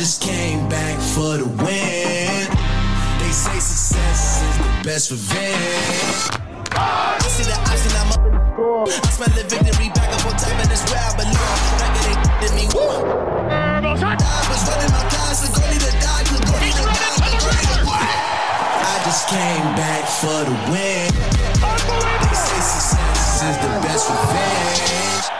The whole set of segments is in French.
just came back for the win. They say success is the best revenge. I see the option, I'm up in the score. I smell the victory back up on top, and it's where I belong. Back it ain't in me. I was running my goalie to die, the goalie to. I just came back for the win. They say success is the best revenge.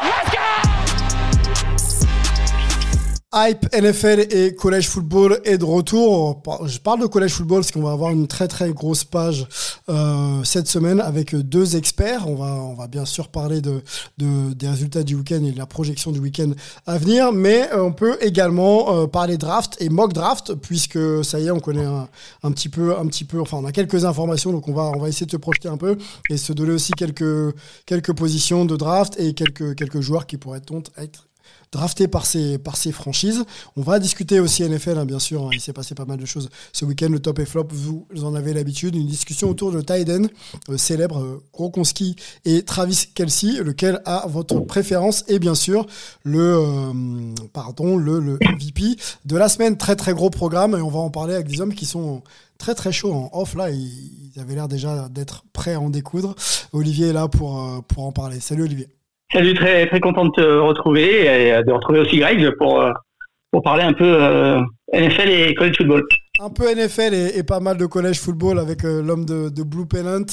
Hype NFL et collège football est de retour. Je parle de collège football parce qu'on va avoir une très très grosse page euh, cette semaine avec deux experts. On va, on va bien sûr parler de, de des résultats du week-end et de la projection du week-end à venir, mais euh, on peut également euh, parler draft et mock draft puisque ça y est, on connaît un, un, petit peu, un petit peu, enfin on a quelques informations, donc on va, on va essayer de se projeter un peu et se donner aussi quelques, quelques positions de draft et quelques, quelques joueurs qui pourraient être drafté par ces, par franchises. On va discuter aussi NFL, hein, bien sûr. Hein. il s'est passé pas mal de choses ce week-end. Le top et flop, vous en avez l'habitude. Une discussion autour de Tyden, euh, célèbre euh, et Travis Kelsey, lequel a votre préférence et bien sûr le, euh, pardon, le, le de la semaine. Très très gros programme et on va en parler avec des hommes qui sont très très chauds en off là. Ils, avaient l'air déjà d'être prêts à en découdre. Olivier est là pour, pour en parler. Salut Olivier. Salut, très très content de te retrouver et de retrouver aussi Greg pour euh, pour parler un peu euh, NFL et college football. Un peu NFL et, pas mal de college football avec euh, l'homme de, de, Blue Pennant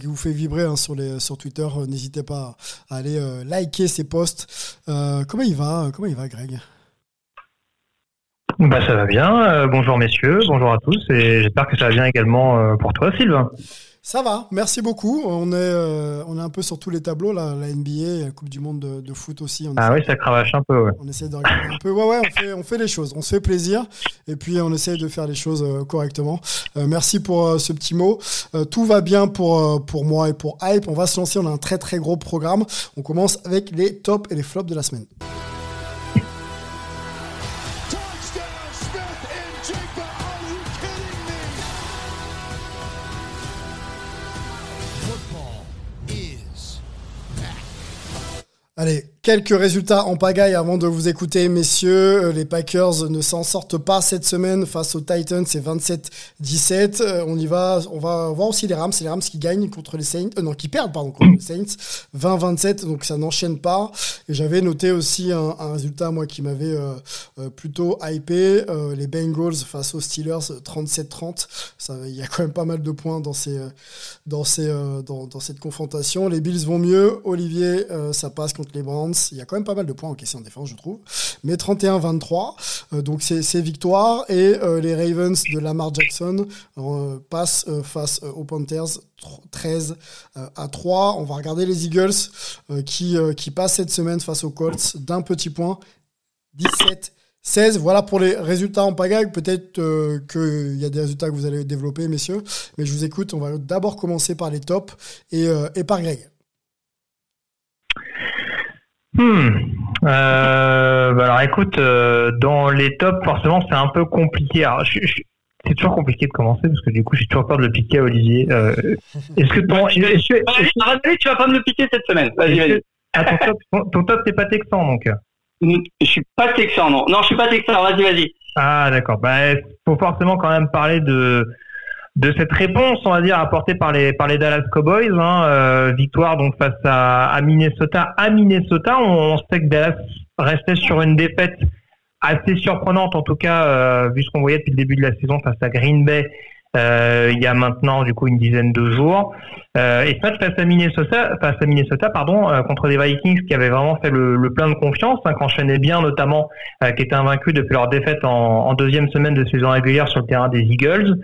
qui vous fait vibrer hein, sur les sur Twitter. N'hésitez pas à aller liker ses posts. comment il va Comment il va, Greg? Bah ça va bien. bonjour messieurs, bonjour à tous et j'espère que ça va bien également pour toi, Sylvain. Ça va, merci beaucoup. On est, euh, on est un peu sur tous les tableaux, là, la NBA, la Coupe du Monde de, foot aussi. ah oui, ça cravache un peu, ouais. On essaie de regarder un peu. Ouais, ouais, on fait, on fait les choses. On se fait plaisir et puis on essaie de faire les choses euh, correctement. Euh, merci pour ce petit mot. tout va bien pour, pour moi et pour Hype. On va se lancer. On a un très, très gros programme. On commence avec les tops et les flops de la semaine. Allez, Quelques résultats en pagaille avant de vous écouter, messieurs. Euh, les Packers ne s'en sortent pas cette semaine face aux Titans, c'est 27-17. Euh, on y va, on va voir aussi les Rams, c'est les Rams qui gagnent contre les Saints, euh, non, qui perdent, pardon, contre les Saints, 20-27, donc ça n'enchaîne pas. Et j'avais noté aussi un, résultat, moi, qui m'avait plutôt hypé, les Bengals face aux Steelers, 37-30. Il y a quand même pas mal de points dans dans cette confrontation. Les Bills vont mieux. Olivier, ça passe contre les Browns. Il y a quand même pas mal de points encaissés en défense, je trouve. Mais 31-23, euh, donc c'est victoire. Et euh, les Ravens de Lamar Jackson euh, passent face aux Panthers 13 à 3. On va regarder les Eagles qui, passent cette semaine face aux Colts d'un petit point. 17 16, voilà pour les résultats en pagaille. Peut-être qu'il y a des résultats que vous allez développer, messieurs. Mais je vous écoute. On va d'abord commencer par les tops et par Greg. Hmm. Euh, bah alors écoute, euh, dans les tops, forcément, c'est un peu compliqué. Alors, c'est toujours compliqué de commencer parce que du coup, j'ai toujours peur de le piquer à Olivier. Euh, est-ce que ton, tu vas pas me le piquer cette semaine Vas-y, vas-y. Ah, ton top, ton, top c'est pas texan donc. Je suis pas texan, non. Non, je suis pas texan. Vas-y, vas-y. Ah d'accord. Bah, faut forcément quand même parler de de cette réponse, on va dire, apportée par les par les Dallas Cowboys. Hein, euh, victoire donc face à, à, Minnesota. À Minnesota, on, sait que Dallas restait sur une défaite assez surprenante, en tout cas, euh, vu ce qu'on voyait depuis le début de la saison face à Green Bay. Euh, il y a maintenant du coup une dizaine de jours euh, et face à Minnesota face à Minnesota pardon euh, contre des Vikings qui avaient vraiment fait le, le plein de confiance hein, qui enchaînaient bien notamment euh, qui étaient invaincus depuis leur défaite en, en, deuxième semaine de saison régulière sur le terrain des Eagles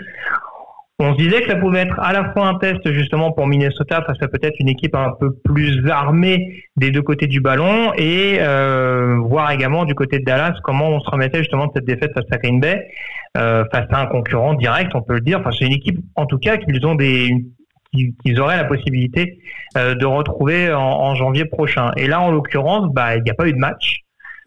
on se disait que ça pouvait être à la fois un test justement pour Minnesota face à peut-être une équipe un peu plus armée des deux côtés du ballon et euh, voir également du côté de Dallas comment on se remettait justement de cette défaite face à Green Bay euh, face à un concurrent direct, on peut le dire. Enfin, c'est une équipe en tout cas qu'ils ont des qu'ils auraient la possibilité euh, de retrouver en, en, janvier prochain. Et là, en l'occurrence, bah, il n'y a pas eu de match.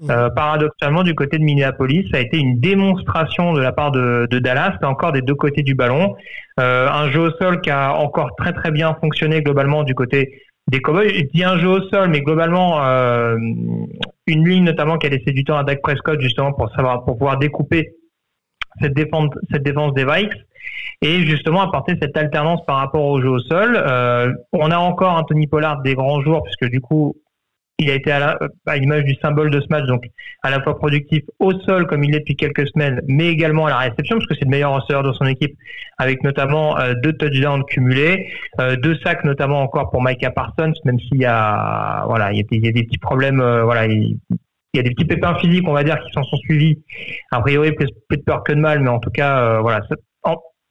Euh, paradoxalement, du côté de Minneapolis, ça a été une démonstration de la part de, Dallas, encore des deux côtés du ballon. Euh, un jeu au sol qui a encore très très bien fonctionné globalement du côté des Cowboys. Je dis un jeu au sol, mais globalement, euh, une ligne notamment qui a laissé du temps à Dak Prescott justement pour savoir pour pouvoir découper cette défense, cette défense des Vikes et justement apporter cette alternance par rapport au jeu au sol. On a encore Anthony Pollard des grands jours puisque du coup il a été à l'image du symbole de ce match, donc à la fois productif au sol comme il est depuis quelques semaines, mais également à la réception parce que c'est le meilleur receveur de son équipe, avec notamment euh, deux touchdowns cumulés, euh, deux sacs notamment encore pour Micah Parsons, même s'il y a voilà il y a des, petits problèmes, euh, voilà il, y a des petits pépins physiques, on va dire, qui s'en sont suivis. A priori, plus, de peur que de mal, mais en tout cas, voilà.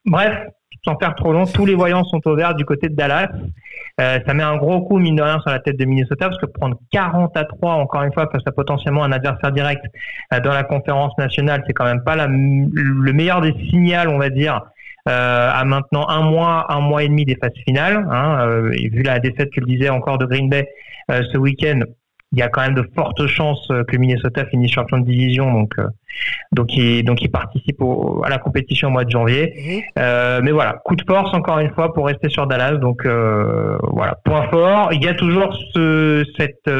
bref, sans faire trop long, tous les voyants sont au vert du côté de Dallas. Euh, ça met un gros coup, mine de rien, sur la tête de Minnesota, parce que prendre 40 à 3, encore une fois, face à potentiellement un adversaire direct euh, dans la conférence nationale, c'est quand même pas la, le meilleur des signaux, on va dire, euh, à maintenant un mois, un mois et demi des phases finales. Hein, euh, vu la défaite, tu le encore, de Green Bay ce week-end, il y a quand même de fortes chances euh, que Minnesota finisse champion de division, donc euh, donc il donc il participe à la compétition au mois de janvier. Mhm. Euh, mais voilà, coup de force encore une fois pour rester sur Dallas. Donc euh, voilà, point fort. Il y a toujours ce cette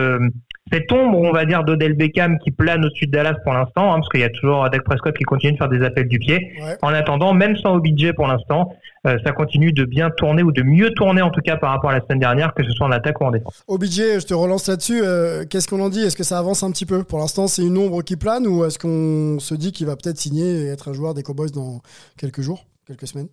cette ombre, on va dire, d'Odell Beckham qui plane au-dessus de Dallas pour l'instant, hein, parce qu'il y a toujours Dak Prescott qui continue de faire des appels du pied. En attendant, même sans OBJ pour l'instant, euh, ça continue de bien tourner ou de mieux tourner en tout cas par rapport à la semaine dernière, que ce soit en attaque ou en défense. OBJ, je te relance là-dessus. Euh, qu'est-ce qu'on en dit? Est-ce que ça avance un petit peu? Pour l'instant, c'est une ombre qui plane ou est-ce qu'on se dit qu'il va peut-être signer et être un joueur des Cowboys dans quelques jours, quelques semaines?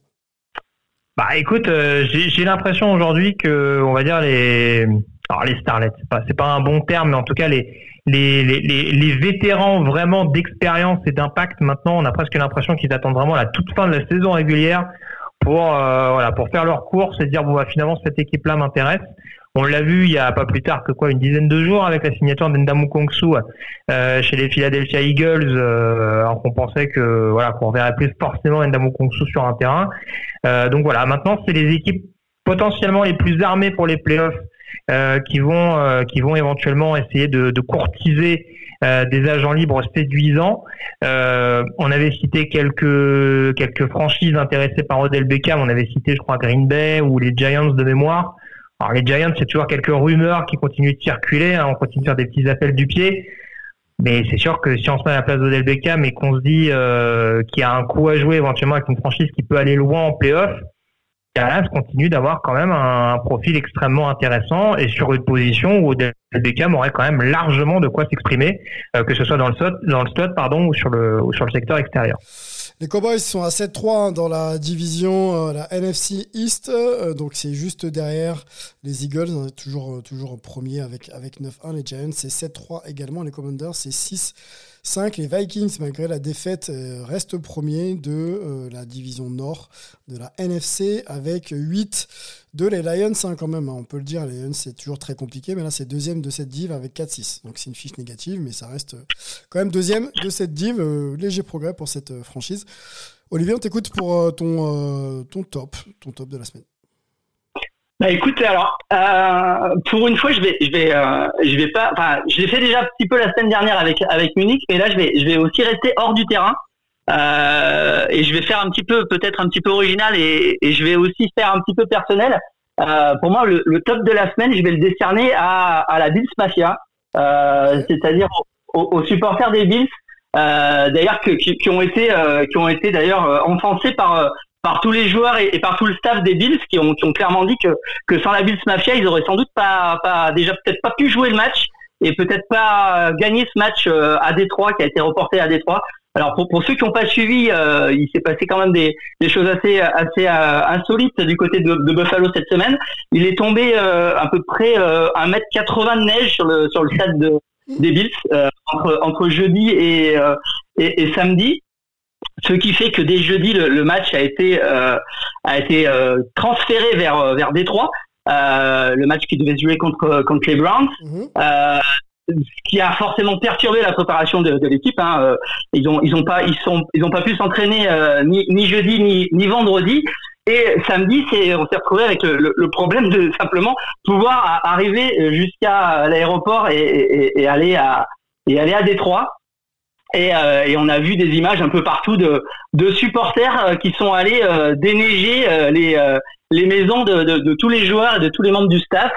Bah écoute, euh, j'ai l'impression aujourd'hui que, on va dire les, alors les starlets, c'est pas, pas un bon terme, mais en tout cas les, les, les, les vétérans vraiment d'expérience et d'impact, maintenant, on a presque l'impression qu'ils attendent vraiment la toute fin de la saison régulière pour euh, voilà pour faire leur course et dire bon bah finalement cette équipe là m'intéresse. On l'a vu il y a pas plus tard que quoi une dizaine de jours avec la signature d'Endamu Kongsu euh, chez les Philadelphia Eagles, euh, alors qu'on pensait que voilà qu'on verrait plus forcément Endamu Kongsu sur un terrain. Euh, donc voilà, maintenant c'est les équipes potentiellement les plus armées pour les playoffs qui vont euh, qui vont éventuellement essayer de, courtiser euh, des agents libres séduisants. Euh, on avait cité quelques quelques franchises intéressées par Odell Beckham. On avait cité, je crois, Green Bay ou les Giants de mémoire. Alors les Giants, c'est toujours quelques rumeurs qui continuent de circuler. Hein. on continue de faire des petits appels du pied. Mais c'est sûr que si on se met à la place d'Odell Beckham et qu'on se dit euh, qu'il y a un coup à jouer éventuellement avec une franchise qui peut aller loin en playoff, Dallas continue d'avoir quand même un, profil extrêmement intéressant et sur une position où Beckham aurait quand même largement de quoi s'exprimer, euh, que ce soit dans le slot, dans le pardon, ou sur le, ou sur le secteur extérieur. Les Cowboys sont à 7-3 hein, dans la division, euh, la NFC East, euh, donc c'est juste derrière les Eagles, on est toujours, toujours premier avec, avec 9-1. Les Giants, c'est 7-3 également. Les Commanders, c'est 6 5. Les Vikings, malgré la défaite, euh, restent premiers de euh, la division nord de la NFC avec 8 de les Lions hein, quand même. Hein. on peut le dire, les Lions c'est toujours très compliqué, mais là c'est deuxième de cette div avec 4-6. Donc c'est une fiche négative, mais ça reste quand même deuxième de cette div. Euh, léger progrès pour cette franchise. Olivier, on t'écoute pour ton, ton top, ton top de la semaine. Bah écoute, alors euh, pour une fois, je vais, je vais, euh, je vais pas. Enfin, je l'ai fait déjà un petit peu la semaine dernière avec avec Munich, mais là, je vais, je vais aussi rester hors du terrain euh, et je vais faire un petit peu, peut-être un petit peu original et, et je vais aussi faire un petit peu personnel. Euh, pour moi, le, le, top de la semaine, je vais le décerner à, à la Bills Mafia, euh, c'est-à-dire aux, aux, supporters des Bills. Euh, d'ailleurs qui, qui, ont été qui ont été d'ailleurs enfoncés par par tous les joueurs et, par tout le staff des Bills qui ont, qui ont clairement dit que, que sans la Bills Mafia, ils auraient sans doute pas, pas déjà peut-être pas pu jouer le match et peut-être pas gagner ce match euh, à Détroit qui a été reporté à Détroit. Alors pour, pour ceux qui n'ont pas suivi, euh, il s'est passé quand même des, des choses assez assez euh, insolites du côté de, de, Buffalo cette semaine. Il est tombé à peu près un mètre 80 de neige sur le sur le stade de, des Bills entre, entre jeudi et, et, et samedi ce qui fait que dès jeudi le, match a été euh, a été euh, transféré vers euh, vers Détroit, le match qui devait se jouer contre contre les Browns. Mhm. Ce qui a forcément perturbé la préparation de, de l'équipe. Hein. Ils ont ils ont pas ils sont ils ont pas pu s'entraîner ni, ni jeudi ni, ni vendredi. Et samedi, c'est on s'est retrouvé avec le, le, problème de simplement pouvoir arriver jusqu'à l'aéroport et, et, et, aller à et aller à Détroit. Et, euh, et, on a vu des images un peu partout de, de supporters euh, qui sont allés euh, déneiger les, les maisons de, de, de, tous les joueurs et de tous les membres du staff,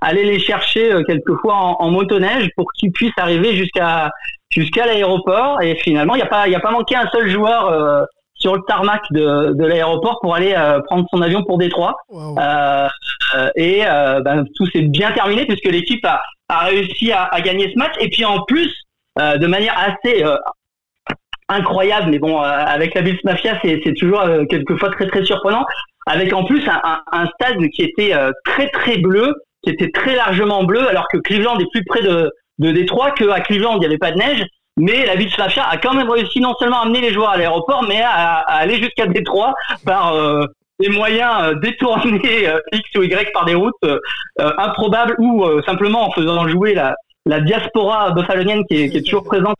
aller les chercher quelquefois en, en motoneige pour qu'ils puissent arriver jusqu'à jusqu'à l'aéroport. Et finalement, il n'y a pas il a pas manqué un seul joueur sur le tarmac de, de l'aéroport pour aller prendre son avion pour Détroit. Euh, et ben, tout s'est bien terminé puisque l'équipe a, a réussi à, à, gagner ce match. Et puis en plus, de manière assez incroyable, mais bon, euh, avec la Bills Mafia, c'est toujours euh, quelquefois très très surprenant. Avec en plus un, stade qui était euh, très très bleu, qui était très largement bleu, alors que Cleveland est plus près de, de Détroit, qu'à Cleveland il n'y avait pas de neige. Mais la Bills Mafia a quand même réussi non seulement à amener les joueurs à l'aéroport, mais à, aller jusqu'à Détroit par des moyens détournés X ou Y par des routes improbables ou simplement en faisant jouer la, la diaspora buffalonienne qui est, qui est toujours présente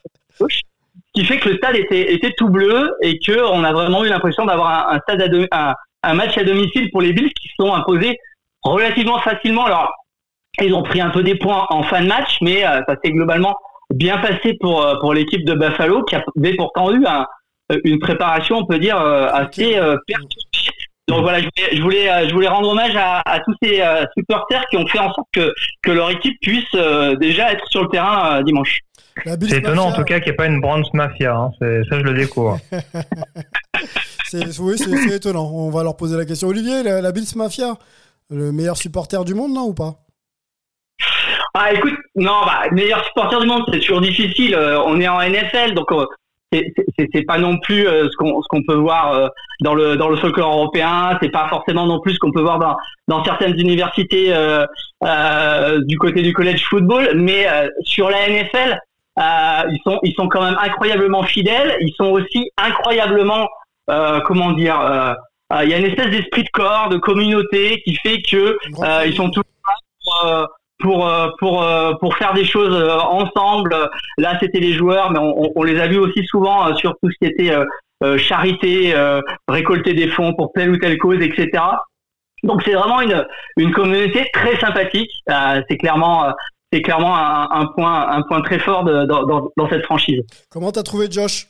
qui fait que le stade était, était tout bleu et que on a vraiment eu l'impression d'avoir un, stade à un, match à domicile pour les Bills qui se sont imposés relativement facilement. Alors, ils ont pris un peu des points en fin de match, mais euh, ça s'est globalement bien passé pour euh, pour l'équipe de Buffalo qui avait pourtant eu un, une préparation, on peut dire, euh, assez perturbée. Donc voilà, je voulais, je voulais, rendre hommage à, à tous ces supporters qui ont fait en sorte que, que leur équipe puisse déjà être sur le terrain dimanche. C'est étonnant en tout cas qu'il n'y ait pas une Brands Mafia. Hein. Ça, je le découvre. oui, c'est étonnant. On va leur poser la question. Olivier, la, Bills Mafia, le meilleur supporter du monde, non ou pas? Ah, écoute, non, bah, meilleur supporter du monde, c'est toujours difficile. Euh, on est en NFL, donc euh, c'est pas non plus euh, ce qu'on peut voir dans le dans le soccer européen. C'est pas forcément non plus ce qu'on peut voir dans dans certaines universités du côté du college football. Mais sur la NFL, euh, ils sont ils sont quand même incroyablement fidèles. Ils sont aussi incroyablement euh, comment dire. Euh, il y a une espèce d'esprit de corps, de communauté qui fait que ils sont tous pour pour pour pour faire des choses ensemble. Là, c'était les joueurs, mais on, on, les a vus aussi souvent sur tout ce qui était charité, récolter des fonds pour telle ou telle cause, etc. Donc c'est vraiment une une communauté très sympathique. c'est clairement c'est clairement un, point, un point très fort dans, cette franchise. Comment t'as trouvé Josh?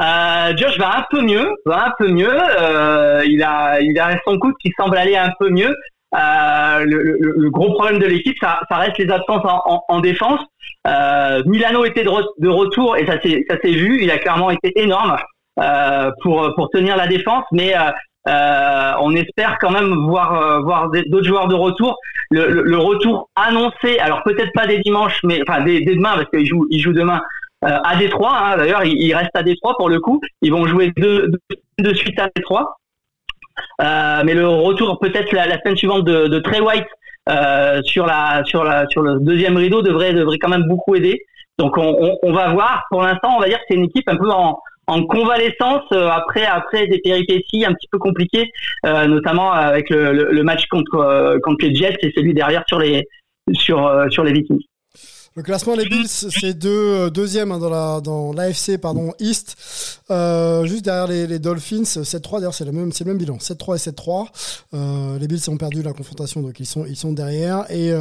Euh, Josh va un peu mieux, va un peu mieux. Euh, il a, il a son coup qui semble aller un peu mieux. Euh, le, gros problème de l'équipe, ça, reste les absences en, défense. Milano était de, retour et ça s'est, ça s'est vu. Il a clairement été énorme pour pour tenir la défense, mais euh, on espère quand même voir euh, voir d'autres joueurs de retour. Le, retour annoncé, alors peut-être pas des dimanches, mais enfin dès, demain parce qu'ils jouent ils jouent demain euh, à Détroit. Hein, D'ailleurs, ils, restent à Détroit pour le coup. Ils vont jouer deux, de suite à Détroit. mais le retour peut-être la, semaine suivante de, de Trey White sur la sur la sur le deuxième rideau devrait devrait quand même beaucoup aider. Donc on, on va voir. Pour l'instant, on va dire que c'est une équipe un peu en, en convalescence euh, après après des péripéties un petit peu compliquées, euh, notamment avec le, match contre euh, contre les Jets et celui derrière sur les sur sur les Vikings. Le classement des Bills, c'est deux, deuxième hein, dans la dans l'AFC pardon East, juste derrière les, Dolphins, 7-3 d'ailleurs c'est le même c'est le même bilan, 7-3 et 7-3. les Bills ont perdu la confrontation donc ils sont ils sont derrière et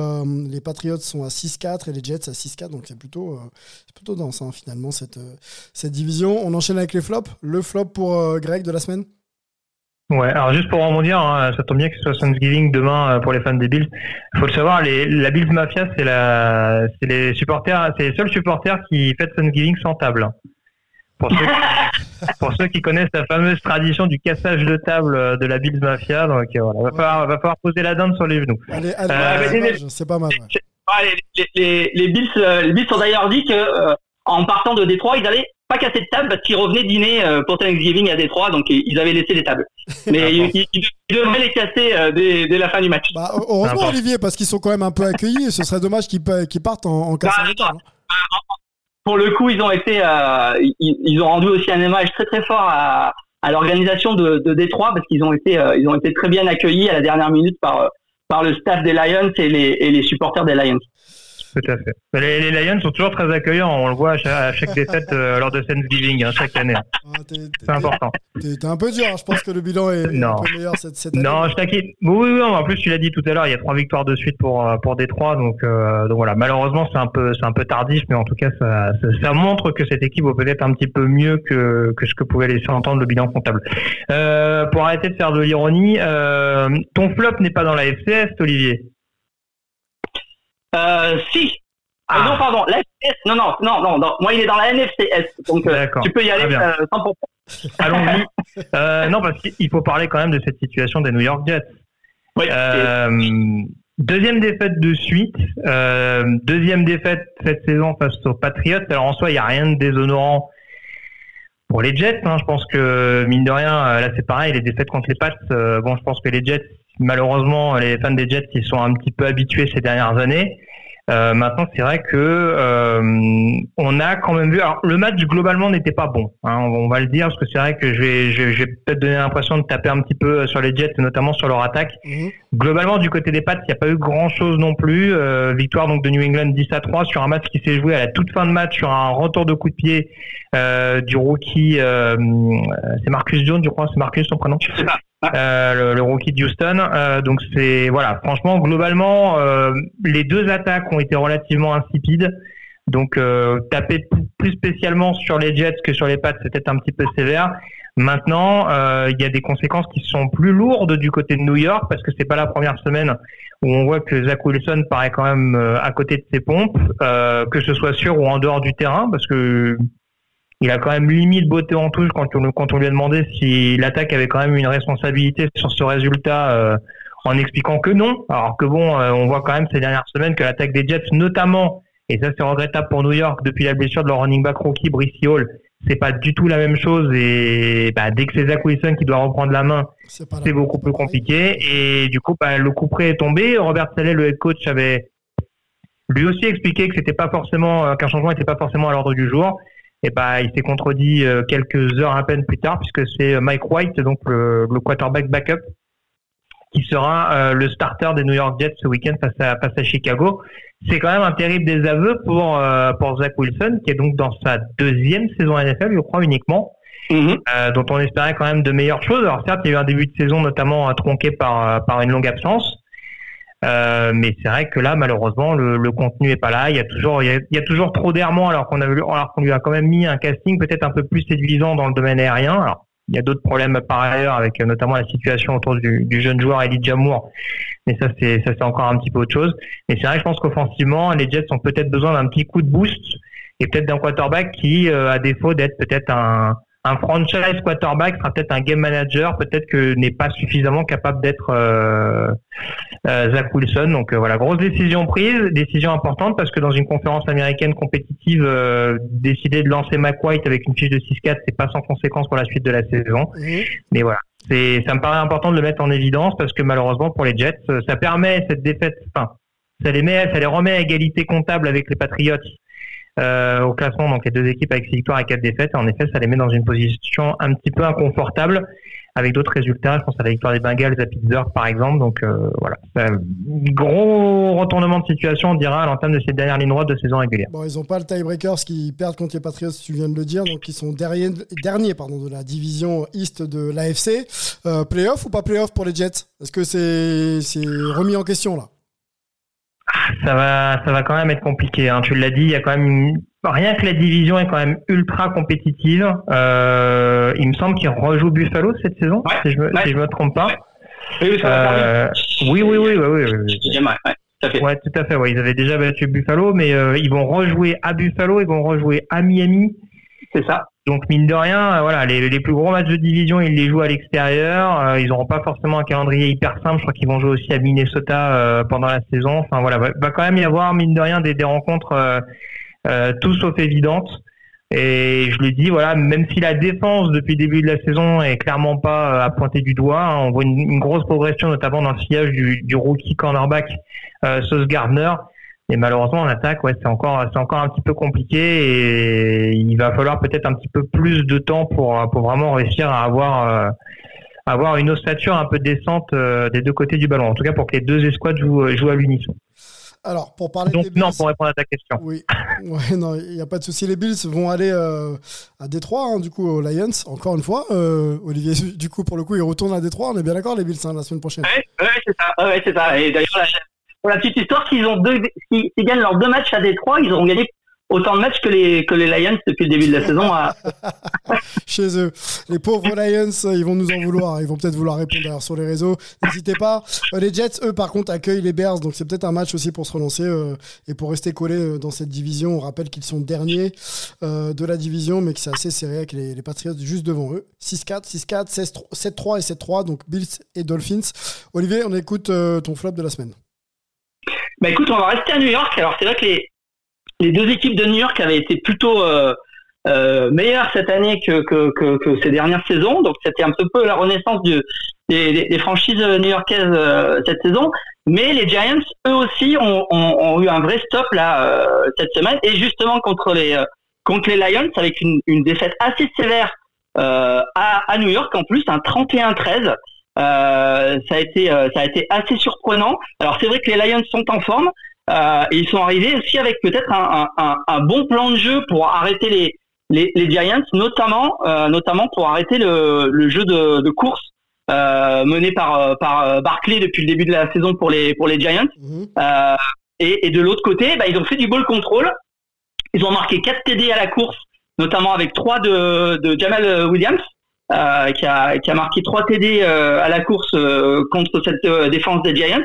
les Patriots sont à 6-4 et les Jets à 6-4 donc c'est plutôt plutôt dense hein, finalement cette cette division. On enchaîne avec les flops. Le flop pour Greg de la semaine? Ouais, alors juste pour rebondir, hein, ça tombe bien que ce soit Thanksgiving demain euh, pour les fans des Bills. Il faut le savoir, les, la Bills Mafia, c'est la, c'est les supporters, c'est les seuls supporters qui fêtent Thanksgiving sans table. Pour ceux, qui, pour ceux qui connaissent la fameuse tradition du cassage de table de la Bills Mafia, donc euh, voilà, va falloir, va falloir poser la dinde sur les genoux. Allez, allez, euh, c'est pas mal. Les, les, les, Bills, les Bills ont d'ailleurs dit que en partant de Détroit, ils allaient pas casser de table parce qu'ils revenaient dîner euh, pour Thanksgiving à Détroit, donc ils avaient laissé les tables. Mais ils, devraient les casser euh, dès, dès, la fin du match. Bah, heureusement, Olivier, parce qu'ils sont quand même un peu accueillis. ce serait dommage qu'ils partent en, en cassant tables. Hein. Bah, pour le coup, ils ont été, euh, ils, ont rendu aussi un hommage très très fort à, à l'organisation de, de Détroit parce qu'ils ont été, ils ont été très bien accueillis à la dernière minute par par le staff des Lions et les, et les supporters des Lions. Tout à fait. Les, Lions sont toujours très accueillants. On le voit à chaque, défaite euh, lors de Thanksgiving, hein, chaque année. Ah, c'est important. T'es un peu dur. Hein. Je pense que le bilan est, un peu meilleur cette, année. Non, je t'inquiète. Oui, oui, En plus, tu l'as dit tout à l'heure, il y a trois victoires de suite pour euh, pour Détroit. Donc, euh, donc voilà. Malheureusement, c'est un peu un peu tardif, mais en tout cas, ça, ça, montre que cette équipe vaut peut-être un petit peu mieux que que ce que pouvait laisser entendre le bilan comptable. pour arrêter de faire de l'ironie, ton flop n'est pas dans la FCS, Olivier? Euh, si. Ah. Euh, non, pardon, la non, non, non, non, moi il est dans la NFCS, donc euh, tu peux y aller euh, sans Allons-y. euh, non, parce qu'il faut parler quand même de cette situation des New York Jets. Oui, deuxième défaite de suite, deuxième défaite cette saison face aux Patriots. Alors en soi, il n'y a rien de déshonorant pour les Jets. Hein. Je pense que mine de rien, là c'est pareil, les défaites contre les Pats. bon, je pense que les Jets, malheureusement, les fans des Jets, ils sont un petit peu habitués ces dernières années. Euh, maintenant, c'est vrai que euh, on a quand même vu. Alors, le match globalement n'était pas bon. Hein, on, va le dire parce que c'est vrai que j'ai peut-être donné l'impression de taper un petit peu sur les Jets, notamment sur leur attaque. Mhm. Globalement, du côté des Pats, il n'y a pas eu grand-chose non plus. Euh, victoire donc de New England 10 à 3 sur un match qui s'est joué à la toute fin de match sur un retour de coup de pied euh, du rookie. Euh, c'est Marcus Jones, je crois. C'est Marcus son prénom. Euh, le, rookie de Houston. Euh, donc c'est voilà, franchement globalement euh, les deux attaques ont été relativement insipides. Donc taper plus spécialement sur les Jets que sur les Pats, c'était un petit peu sévère. Maintenant, il y a des conséquences qui sont plus lourdes du côté de New York parce que c'est pas la première semaine où on voit que Zach Wilson paraît quand même à côté de ses pompes, que ce soit sur ou en dehors du terrain, parce que il a quand même limite beauté en touche quand on, quand on lui a demandé si l'attaque avait quand même une responsabilité sur ce résultat euh, en expliquant que non. Alors que bon, euh, on voit quand même ces dernières semaines que l'attaque des Jets, notamment, et ça c'est regrettable pour New York depuis la blessure de leur running back rookie Brice Hall, c'est pas du tout la même chose et bah, dès que c'est Zach Wilson qui doit reprendre la main, c'est beaucoup plus compliqué et du coup bah, le coup près est tombé. Robert Saleh, le head coach, avait lui aussi expliqué que c'était pas forcément euh, qu'un changement n'était pas forcément à l'ordre du jour et bah, il s'est contredit euh, quelques heures à peine plus tard, puisque c'est euh, Mike White, donc le, quarterback backup, qui sera euh, le starter des New York Jets ce week-end face à, face à Chicago. C'est quand même un terrible désaveu pour, pour Zach Wilson, qui est donc dans sa deuxième saison NFL, je crois, uniquement. Mm-hmm. dont on espérait quand même de meilleures choses. Alors certes, il y a eu un début de saison notamment tronqué par, par une longue absence, euh, mais c'est vrai que là, malheureusement, le, le, contenu est pas là. Il y a toujours, il y a, toujours trop d'errements alors qu'on a, alors qu'on lui a quand même mis un casting peut-être un peu plus séduisant dans le domaine aérien. Alors, il y a d'autres problèmes par ailleurs avec euh, notamment la situation autour du, du jeune joueur Elijah Moore. Mais ça, c'est, ça, c'est encore un petit peu autre chose. Mais c'est vrai, je pense qu'offensivement, les Jets ont peut-être besoin d'un petit coup de boost et peut-être d'un quarterback qui, euh, à défaut d'être peut-être un, un franchise quarterback sera peut-être un game manager, peut-être que n'est pas suffisamment capable d'être euh, euh, Zach Wilson. Donc euh, voilà, grosse décision prise, décision importante parce que dans une conférence américaine compétitive, décider de lancer McWhite avec une fiche de 6-4, c'est pas sans conséquence pour la suite de la saison. Mais voilà, c'est ça me paraît important de le mettre en évidence parce que malheureusement pour les Jets, ça permet cette défaite, enfin ça les met, ça les remet à égalité comptable avec les Patriots euh, au classement, donc les deux équipes avec 6 victoires et 4 défaites. En effet, ça les met dans une position un petit peu inconfortable avec d'autres résultats. Je pense à la victoire des Bengals à Pittsburgh, par exemple. Donc euh, voilà, un gros retournement de situation, on dira, à l'entame de ces dernières lignes droites de saison régulière. Bon, ils n'ont pas le tiebreakers qui perdent contre les Patriots, tu viens de le dire, donc ils sont derniers pardon, de la division East de l'AFC. Euh, playoff ou pas playoff pour les Jets? Est-ce que c'est remis en question là? Ça va, ça va quand même être compliqué. Hein. Tu l'as dit, il y a quand même rien que la division est quand même ultra compétitive. Euh, il me semble qu'ils rejouent Buffalo cette saison, si, je me, si je me trompe pas. Oui, oui, euh, oui, oui, oui, oui, oui, oui. Ouais, tout à fait. Ouais, ils avaient déjà battu Buffalo, mais euh, ils vont rejouer à Buffalo, ils vont rejouer à Miami. C'est ça. Donc mine de rien, euh, voilà, les, les, plus gros matchs de division, ils les jouent à l'extérieur. Euh, ils n'auront pas forcément un calendrier hyper simple. Je crois qu'ils vont jouer aussi à Minnesota euh, pendant la saison. Enfin voilà, va, va, quand même y avoir mine de rien des, des rencontres tout sauf évidentes. Et je le dis, voilà, même si la défense depuis le début de la saison est clairement pas à pointer du doigt, hein, on voit une, grosse progression, notamment dans le sillage du, du rookie cornerback Sauce Gardner. Et malheureusement, en attaque, ouais, c'est encore, c'est encore un petit peu compliqué et il va falloir peut-être un petit peu plus de temps pour, pour vraiment réussir à avoir, euh, avoir une ossature un peu décente euh, des deux côtés du ballon. En tout cas, pour que les deux escouades jouent, jouent à l'unisson. Alors, pour parler Donc, des Bills, non, pour répondre à ta question. Oui, ouais, non, il n'y a pas de souci. Les Bills vont aller euh, à Détroit, hein, du coup, aux Lions, encore une fois. Euh, Olivier, du coup, pour le coup, ils retournent à Détroit. On est bien d'accord, les Bills, hein, la semaine prochaine. Ouais, c'est ça. Ouais, c'est ça. Et d'ailleurs, la, pour la petite histoire, s'ils ont deux, s'ils gagnent leurs deux matchs à Détroit, ils auront gagné autant de matchs que les que les Lions depuis le début de la saison. Chez eux. Les pauvres Lions, ils vont nous en vouloir. Ils vont peut-être vouloir répondre sur les réseaux. N'hésitez pas. Euh, Les Jets, eux, par contre, accueillent les Bears. Donc, c'est peut-être un match aussi pour se relancer euh, et pour rester collé euh, dans cette division. On rappelle qu'ils sont derniers de la division, mais que c'est assez serré avec les, Patriots juste devant eux. 6-4, 6-4, 16-3, 7-3 et 7-3. Donc, Bills et Dolphins. Olivier, on écoute ton flop de la semaine. Bah écoute, on va rester à New York. Alors c'est vrai que les, les deux équipes de New York avaient été plutôt euh, euh, meilleures cette année que, que, que, ces dernières saisons. Donc c'était un peu la renaissance des, des, franchises new-yorkaises euh, cette saison. Mais les Giants, eux aussi, ont, ont, ont eu un vrai stop là cette semaine. Et justement contre les contre les Lions, avec une, une défaite assez sévère à, à New York en plus, un 31-13. Euh, ça a été euh, ça a été assez surprenant. Alors c'est vrai que les Lions sont en forme euh, et ils sont arrivés aussi avec peut-être un, un, un, un bon plan de jeu pour arrêter les les, les Giants, notamment notamment pour arrêter le, le jeu de, de course mené par par Barclay depuis le début de la saison pour les pour les Giants. Mhm. Et, et de l'autre côté, bah, ils ont fait du ball control. Ils ont marqué 4 TD à la course, notamment avec 3 de, de Jamal Williams. Euh, qui, a, qui a marqué 3 TD euh, à la course euh, contre cette euh, défense des Giants.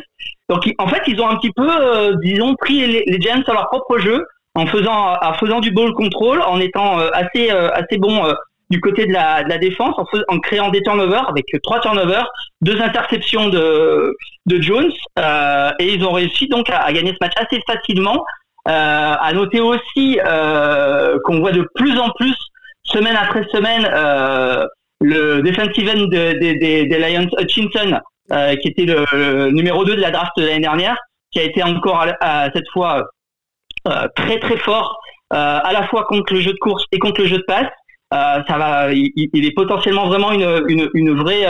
Donc en fait, ils ont un petit peu, euh, disons, pris les, les, Giants à leur propre jeu en faisant, en faisant du ball control, en étant assez, assez bon du côté de la, de la défense, en, en créant des turnovers avec trois turnovers, deux interceptions de, de Jones, et ils ont réussi donc à, à, gagner ce match assez facilement. à noter aussi qu'on voit de plus en plus semaine après semaine le defensive end des de, de, de Lions Hutchinson, euh, qui était le, le, numéro 2 de la draft de l'année dernière, qui a été encore à, à, cette fois euh, très très fort, euh, à la fois contre le jeu de course et contre le jeu de passe. Ça va, il, il, est potentiellement vraiment une, une, une vraie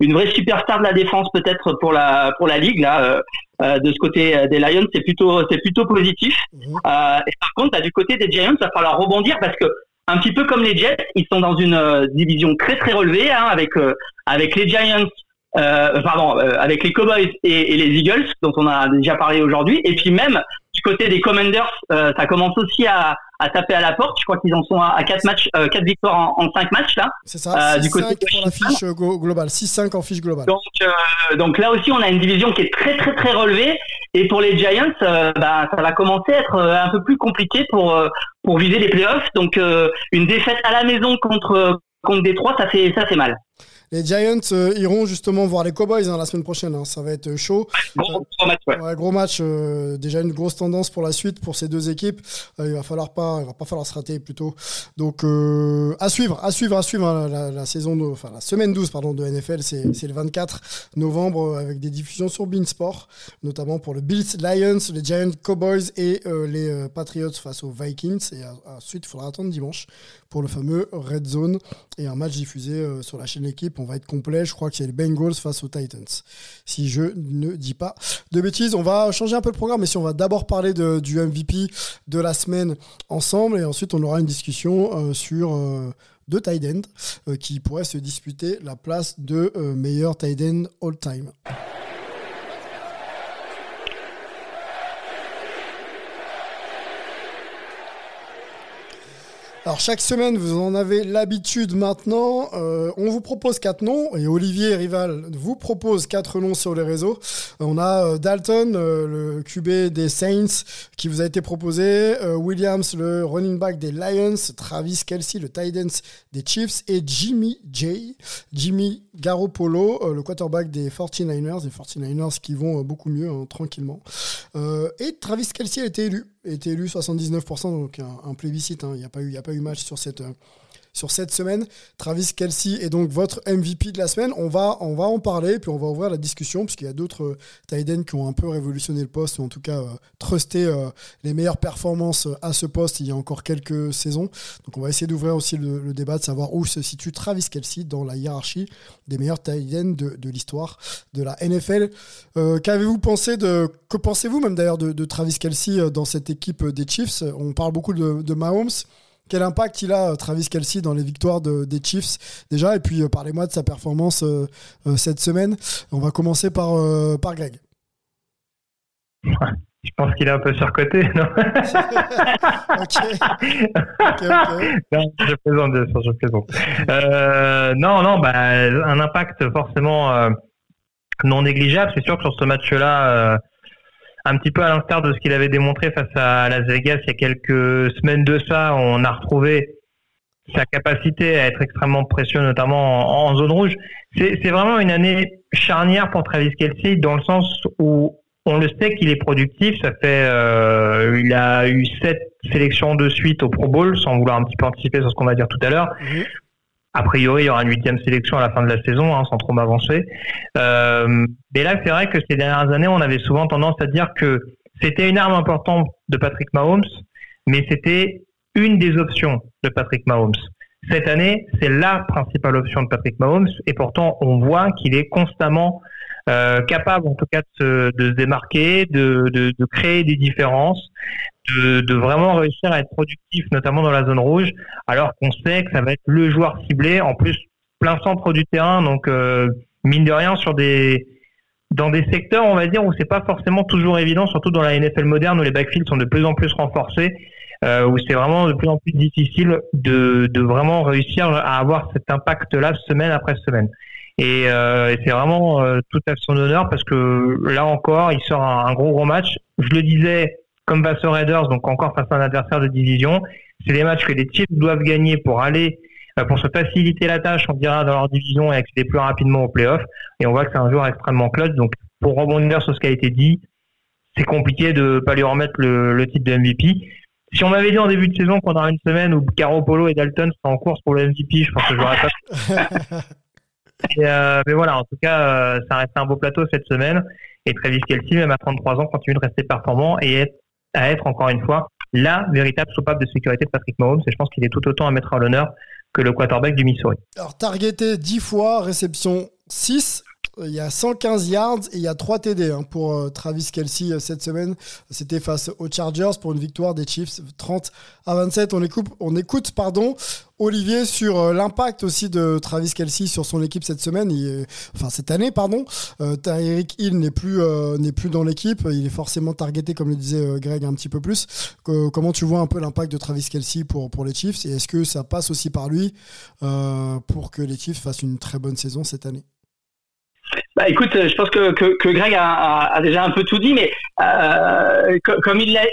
une vraie superstar de la défense peut-être pour la pour la ligue là euh, de ce côté des Lions c'est plutôt c'est plutôt positif mmh. euh, et par contre là, du côté des Giants il va falloir rebondir parce que un petit peu comme les Jets, ils sont dans une euh, division très très relevée hein, avec euh, avec les Giants, euh, pardon, avec les Cowboys et, les Eagles dont on a déjà parlé aujourd'hui, et puis même côté des Commanders, ça commence aussi à, à taper à la porte. Je crois qu'ils en sont à, à 4 matchs, euh, 4 victoires en, en 5 matchs là. C'est ça. Euh, du côté pour la fiche globale, 6-5 en fiche globale. Donc, euh, donc là aussi, on a une division qui est très très très relevée. Et pour les Giants, euh, bah, ça va commencer à être un peu plus compliqué pour pour viser les playoffs. Donc une défaite à la maison contre contre Détroit, ça fait ça fait mal. Les Giants euh, iront justement voir les Cowboys hein, la semaine prochaine. Hein. Ça va être chaud. Gros, gros match. Ouais. Ouais, gros match euh, déjà une grosse tendance pour la suite pour ces deux équipes. Euh, il va falloir pas, il va pas falloir se rater plutôt. Donc euh, à suivre, à suivre, à suivre. Hein, la, la, saison, de, enfin la semaine 12 pardon de NFL, c'est le 24 novembre euh, avec des diffusions sur Beansport, notamment pour le Bills Lions, les Giants Cowboys et euh, les Patriots face aux Vikings. Et ensuite, il faudra attendre dimanche pour le fameux Red Zone et un match diffusé sur la chaîne On va être complet. Je crois que c'est les Bengals face aux Titans. Si je ne dis pas de bêtises, on va changer un peu le programme. Mais si on va d'abord parler du MVP de la semaine ensemble et ensuite on aura une discussion euh, sur euh, deux tight end euh, qui pourraient se disputer la place de meilleur tight end all time. Alors chaque semaine, vous en avez l'habitude maintenant. Euh, on vous propose quatre noms et Olivier Rival vous propose quatre noms sur les réseaux. On a euh, Dalton, euh, le QB des Saints, qui vous a été proposé. Euh, Williams, le running back des Lions. Travis Kelsey, le tight end des Chiefs. Et Jimmy J, Jimmy Garoppolo, euh, le quarterback des 49ers. Les 49ers qui vont beaucoup mieux, hein, tranquillement. et Travis Kelsey a été élu été élu 79%, donc un, plébiscite. Il hein. n'y a, pas eu, y a pas eu match sur cette, sur cette semaine. Travis Kelsey est donc votre MVP de la semaine. On va, on va en parler, puis on va ouvrir la discussion, puisqu'il y a d'autres euh, tight qui ont un peu révolutionné le poste, ou en tout cas euh, trusté euh, les meilleures performances à ce poste il y a encore quelques saisons. Donc on va essayer d'ouvrir aussi le, débat, de savoir où se situe Travis Kelsey dans la hiérarchie des meilleurs tight de, l'histoire de la NFL. Qu'avez-vous pensé de, que pensez-vous même d'ailleurs de, Travis Kelsey dans cette équipe des Chiefs? On parle beaucoup de Mahomes. Quel impact il a, Travis Kelsey, dans les victoires des Chiefs déjà Et puis euh, parlez-moi de sa performance euh, euh, cette semaine. On va commencer par, par Greg. Je pense qu'il est un peu surcoté, non? Non, je plaisante, bien sûr, je plaisante. non, non, bah, un impact forcément non négligeable. C'est sûr que sur ce match-là, un petit peu à l'instar de ce qu'il avait démontré face à Las Vegas il y a quelques semaines de ça, on a retrouvé sa capacité à être extrêmement précieux, notamment en, zone rouge. C'est vraiment une année charnière pour Travis Kelsey dans le sens où on le sait qu'il est productif. Ça fait, euh, il a eu sept sélections de suite au Pro Bowl, sans vouloir un petit peu anticiper sur ce qu'on va dire tout à l'heure. Mhm. A priori, il y aura une huitième sélection à la fin de la saison, hein, sans trop m'avancer. Euh, mais là, c'est vrai que ces dernières années, on avait souvent tendance à dire que c'était une arme importante de Patrick Mahomes, mais c'était une des options de Patrick Mahomes. Cette année, c'est la principale option de Patrick Mahomes, et pourtant, on voit qu'il est constamment euh, capable, en tout cas, de se, de se démarquer, de, de, créer des différences, de, de, vraiment réussir à être productif, notamment dans la zone rouge, alors qu'on sait que ça va être le joueur ciblé, en plus plein centre du terrain, donc euh, mine de rien sur des dans des secteurs, on va dire, où c'est pas forcément toujours évident, surtout dans la NFL moderne où les backfields sont de plus en plus renforcés, euh, où c'est vraiment de plus en plus difficile de, de vraiment réussir à avoir cet impact-là semaine après semaine. Et, euh, et c'est vraiment euh, tout à son honneur parce que là encore, il sort un, gros gros match. Je le disais comme face aux Raiders, donc encore face à un adversaire de division. C'est des matchs que les Chiefs doivent gagner pour aller, euh, pour se faciliter la tâche, on dira, dans leur division et accéder plus rapidement aux playoffs. Et on voit que c'est un joueur extrêmement clutch. Donc, pour rebondir sur ce qui a été dit, c'est compliqué de pas lui remettre le, le titre de MVP. Si on m'avait dit en début de saison qu'on aurait une semaine où Caro Polo et Dalton seraient en course pour le MVP, je pense que j'aurais pas. euh, mais voilà, en tout cas, euh, ça reste un beau plateau cette semaine. Et Travis Kelsey, même à 33 ans, continue de rester performant et à être, encore une fois, la véritable soupape de sécurité de Patrick Mahomes. Et je pense qu'il est tout autant à mettre à l'honneur que le quarterback du Missouri. Alors, targeté 10 fois, réception 6. Il y a 115 yards et il y a 3 TD hein, pour euh, Travis Kelsey euh, cette semaine. C'était face aux Chargers pour une victoire des Chiefs 30 à 27. On écoute, on écoute pardon, Olivier sur euh, l'impact aussi de Travis Kelsey sur son équipe cette semaine, enfin cette année pardon. Tyreek Hill n'est plus plus dans l'équipe, il est forcément targeté comme le disait Greg un petit peu plus. comment tu vois un peu l'impact de Travis Kelsey pour pour les Chiefs? Et est-ce que ça passe aussi par lui pour que les Chiefs fassent une très bonne saison cette année? Bah écoute, je pense que, que, que Greg a, a, déjà un peu tout dit, mais euh, comme il l'a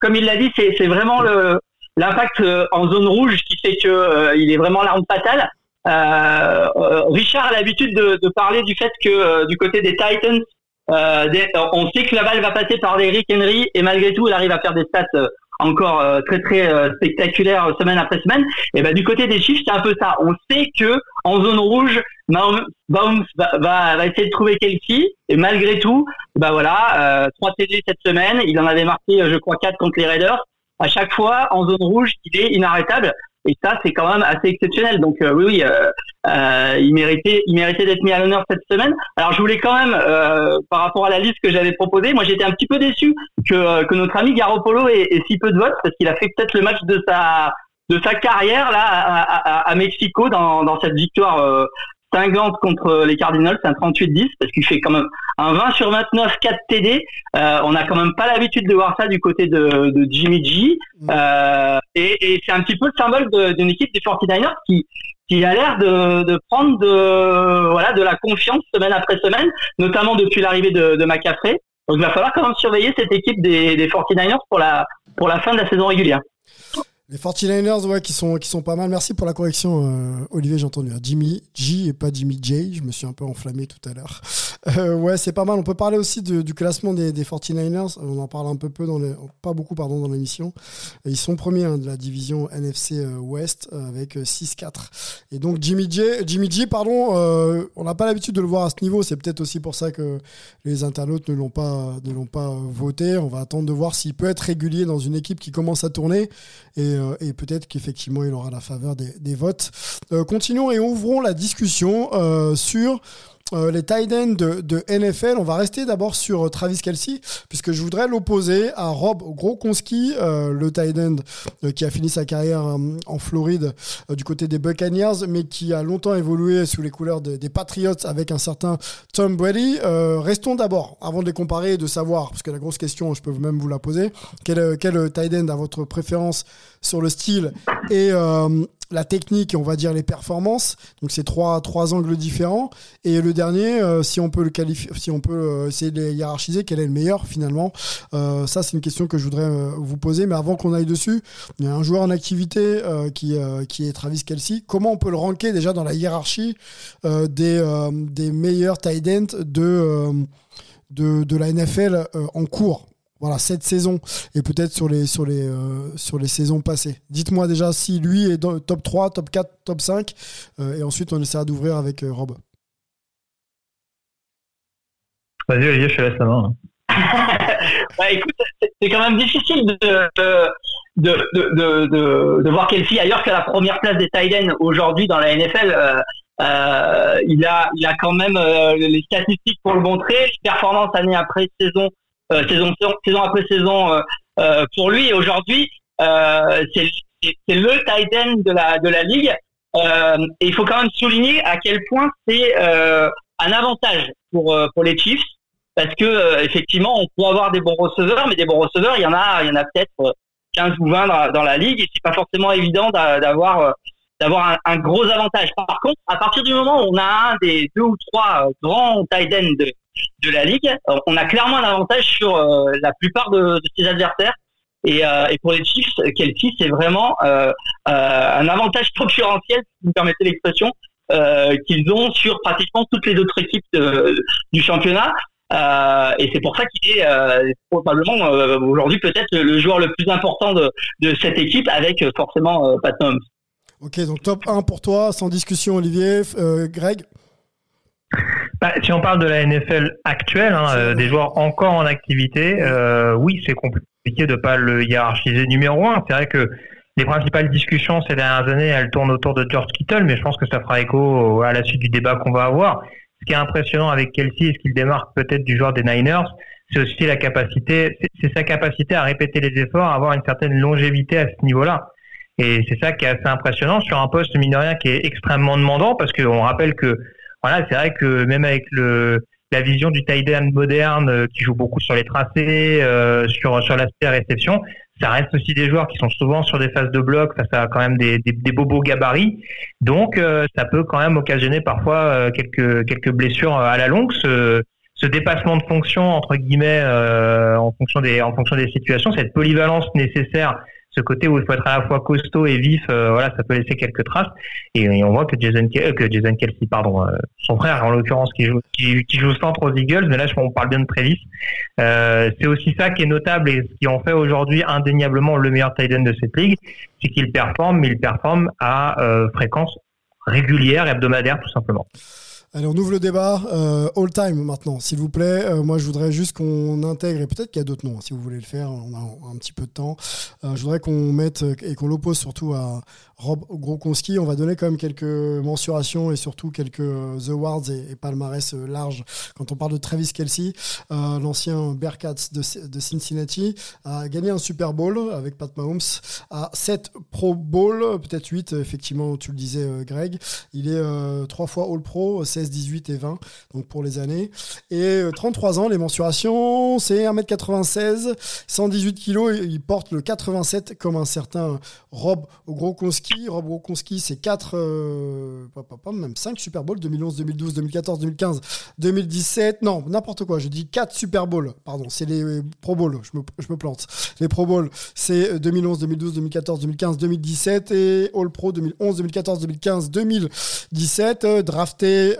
comme il l'a dit, c'est vraiment le l'impact euh, en zone rouge qui fait que euh, il est vraiment l'arme fatale. Euh, Richard a l'habitude de, de, parler du fait que du côté des Titans, on sait que la balle va passer par Eric Henry et malgré tout, il arrive à faire des stats encore euh, très très euh, spectaculaire euh, semaine après semaine. Et ben du côté des chiffres, c'est un peu ça. On sait que en zone rouge, Mahomes va, va, va, essayer de trouver Kelsey et malgré tout, bah voilà, trois TD cette semaine. Il en avait marqué, je crois, quatre contre les Raiders. À chaque fois, en zone rouge, il est inarrêtable. Et ça, c'est quand même assez exceptionnel. Donc oui, oui, euh, il méritait, il méritait d'être mis à l'honneur cette semaine. Alors je voulais quand même, euh, par rapport à la liste que j'avais proposée, moi j'étais un petit peu déçu que, euh, que notre ami Garoppolo ait, ait si peu de votes parce qu'il a fait peut-être le match de sa de sa carrière là à, à, à Mexico dans, dans cette victoire euh, cinglante contre les Cardinals, c'est un 38-10 parce qu'il fait quand même un 20 sur 29, 4 TD. Euh, on n'a quand même pas l'habitude de voir ça du côté de, de Jimmy G. Mm. Euh, et, et c'est un petit peu le symbole d'une équipe des 49ers qui, qui a l'air de, de, prendre de, voilà, de la confiance semaine après semaine, notamment depuis l'arrivée de, de McCaffrey. Donc il va falloir quand même surveiller cette équipe des, des 49ers pour la, pour la fin de la saison régulière. Les 49ers, ouais, qui sont, qui sont pas mal. Merci pour la correction, euh, Olivier, j'ai entendu. Jimmy G et pas Jimmy J. Je me suis un peu enflammé tout à l'heure. Euh, ouais, c'est pas mal. On peut parler aussi du classement des, 49ers. On en parle un peu peu dans les, pas beaucoup pardon dans l'émission. Ils sont premiers hein, de la division NFC West euh, avec 6-4. Et donc Jimmy G, Jimmy G, pardon, on n'a pas l'habitude de le voir à ce niveau. C'est peut-être aussi pour ça que les internautes ne l'ont pas, ne l'ont pas voté. On va attendre de voir s'il peut être régulier dans une équipe qui commence à tourner et, et peut-être qu'effectivement il aura la faveur des, votes. continuons et ouvrons la discussion sur euh, les tight ends de, NFL. On va rester d'abord sur euh, Travis Kelsey, puisque je voudrais l'opposer à Rob Grokonski, euh, le tight end qui a fini sa carrière en Floride du côté des Buccaneers, mais qui a longtemps évolué sous les couleurs des Patriots avec un certain Tom Brady. restons d'abord, avant de les comparer et de savoir, parce que la grosse question, je peux même vous la poser, quel, quel tight end a votre préférence sur le style et, la technique on va dire les performances. Donc c'est trois, angles différents. Et le dernier, euh, si on peut le qualifier, si on peut euh, essayer de les hiérarchiser, quel est le meilleur finalement euh, Ça c'est une question que je voudrais vous poser. Mais avant qu'on aille dessus, il y a un joueur en activité qui, est Travis Kelsey. Comment on peut le ranker déjà dans la hiérarchie des, meilleurs tight ends de la NFL en cours? Voilà, cette saison et peut-être sur les, sur, les, euh, sur les saisons passées. Dites-moi déjà si lui est dans, top 3, top 4, top 5 euh, et ensuite on essaiera d'ouvrir avec euh, Rob. Vas-y Olivier, je te laisse la main. bah, écoute, c'est quand même difficile de, de, de, de, de voir Kelsey ailleurs qu'à la première place des Tiden aujourd'hui dans la NFL. il, a, il a quand même les statistiques pour le montrer, les performances année après saison euh, saison, saison après saison euh, euh, pour lui. Et aujourd'hui, c'est le tight end de la de la ligue. et il faut quand même souligner à quel point c'est un avantage pour pour les Chiefs parce que effectivement on peut avoir des bons receveurs mais des bons receveurs il y en a il y en a peut-être 15 ou 20 dans, la ligue et c'est pas forcément évident d'avoir d'avoir un, un, gros avantage par contre à partir du moment où on a un des deux ou trois grands tight ends de, de la ligue, euh, on a clairement un avantage sur euh, la plupart de, ses adversaires. Et, euh, pour les Chiefs, Kelsey, c'est vraiment un avantage concurrentiel, si vous me permettez l'expression, qu'ils ont sur pratiquement toutes les autres équipes du championnat. et c'est pour ça qu'il est probablement aujourd'hui peut-être le joueur le plus important de, cette équipe avec forcément Pat. Ok, donc top 1 pour toi, sans discussion Olivier. Greg? Bah, si on parle de la NFL actuelle, hein, euh, des joueurs encore en activité, euh, oui, c'est compliqué de pas le hiérarchiser numéro un. C'est vrai que les principales discussions ces dernières années, elles tournent autour de George Kittle, mais je pense que ça fera écho à la suite du débat qu'on va avoir. Ce qui est impressionnant avec Kelsey et ce qu'il démarque peut-être du joueur des Niners, c'est aussi la capacité, c'est sa capacité à répéter les efforts, à avoir une certaine longévité à ce niveau-là. Et c'est ça qui est assez impressionnant sur un poste mine de rien qui est extrêmement demandant parce qu'on rappelle que voilà, c'est vrai que même avec le la vision du tight end moderne euh, qui joue beaucoup sur les tracés, euh, sur sur l'aspect réception, ça reste aussi des joueurs qui sont souvent sur des phases de bloc face à quand même des, des, des bobos gabarits. Donc euh, ça peut quand même occasionner parfois quelques quelques blessures à la longue. Ce, ce dépassement de fonction entre guillemets en fonction des en fonction des situations, cette polyvalence nécessaire ce côté où il faut être à la fois costaud et vif, euh, voilà, ça peut laisser quelques traces. Et, on voit que Jason, euh, que Jason Kelsey, pardon, euh, son frère en l'occurrence, qui joue, qui, joue centre aux Eagles, mais là, je, on parle bien de Travis. c'est aussi ça qui est notable et ce qui en fait aujourd'hui indéniablement le meilleur tight end de cette ligue, c'est qu'il performe, mais il performe à fréquence régulière, hebdomadaire, tout simplement. Allez, on ouvre le débat. Euh, all time maintenant, s'il vous plaît. Euh, moi, je voudrais juste qu'on intègre, et peut-être qu'il y a d'autres noms, hein, si vous voulez le faire, on a un petit peu de temps. Euh, je voudrais qu'on mette et qu'on l'oppose surtout à, Rob Grokonski. On va donner quand même quelques mensurations et surtout quelques euh, awards et, palmarès euh, larges. Quand on parle de Travis Kelsey, euh, l'ancien Bearcats de, Cincinnati a gagné un Super Bowl avec Pat Mahomes, a 7 Pro Bowl, peut-être 8, effectivement, tu le disais Greg. Il est trois fois All Pro, 16, 18 et 20, donc pour les années. Et 33 ans, les mensurations, c'est 1m96, 118 kg, il porte le 87 comme un certain Rob Rob Gronkowski, c'est 4, euh, même 5 Super Bowls, 2011, 2012, 2014, 2015, 2017, non, n'importe quoi, je dis 4 Super Bowls, pardon, c'est les Pro Bowls, je me, je me, plante. Les Pro Bowls, c'est 2011, 2012, 2014, 2015, 2017 et All Pro 2011, 2014, 2015, 2017, drafté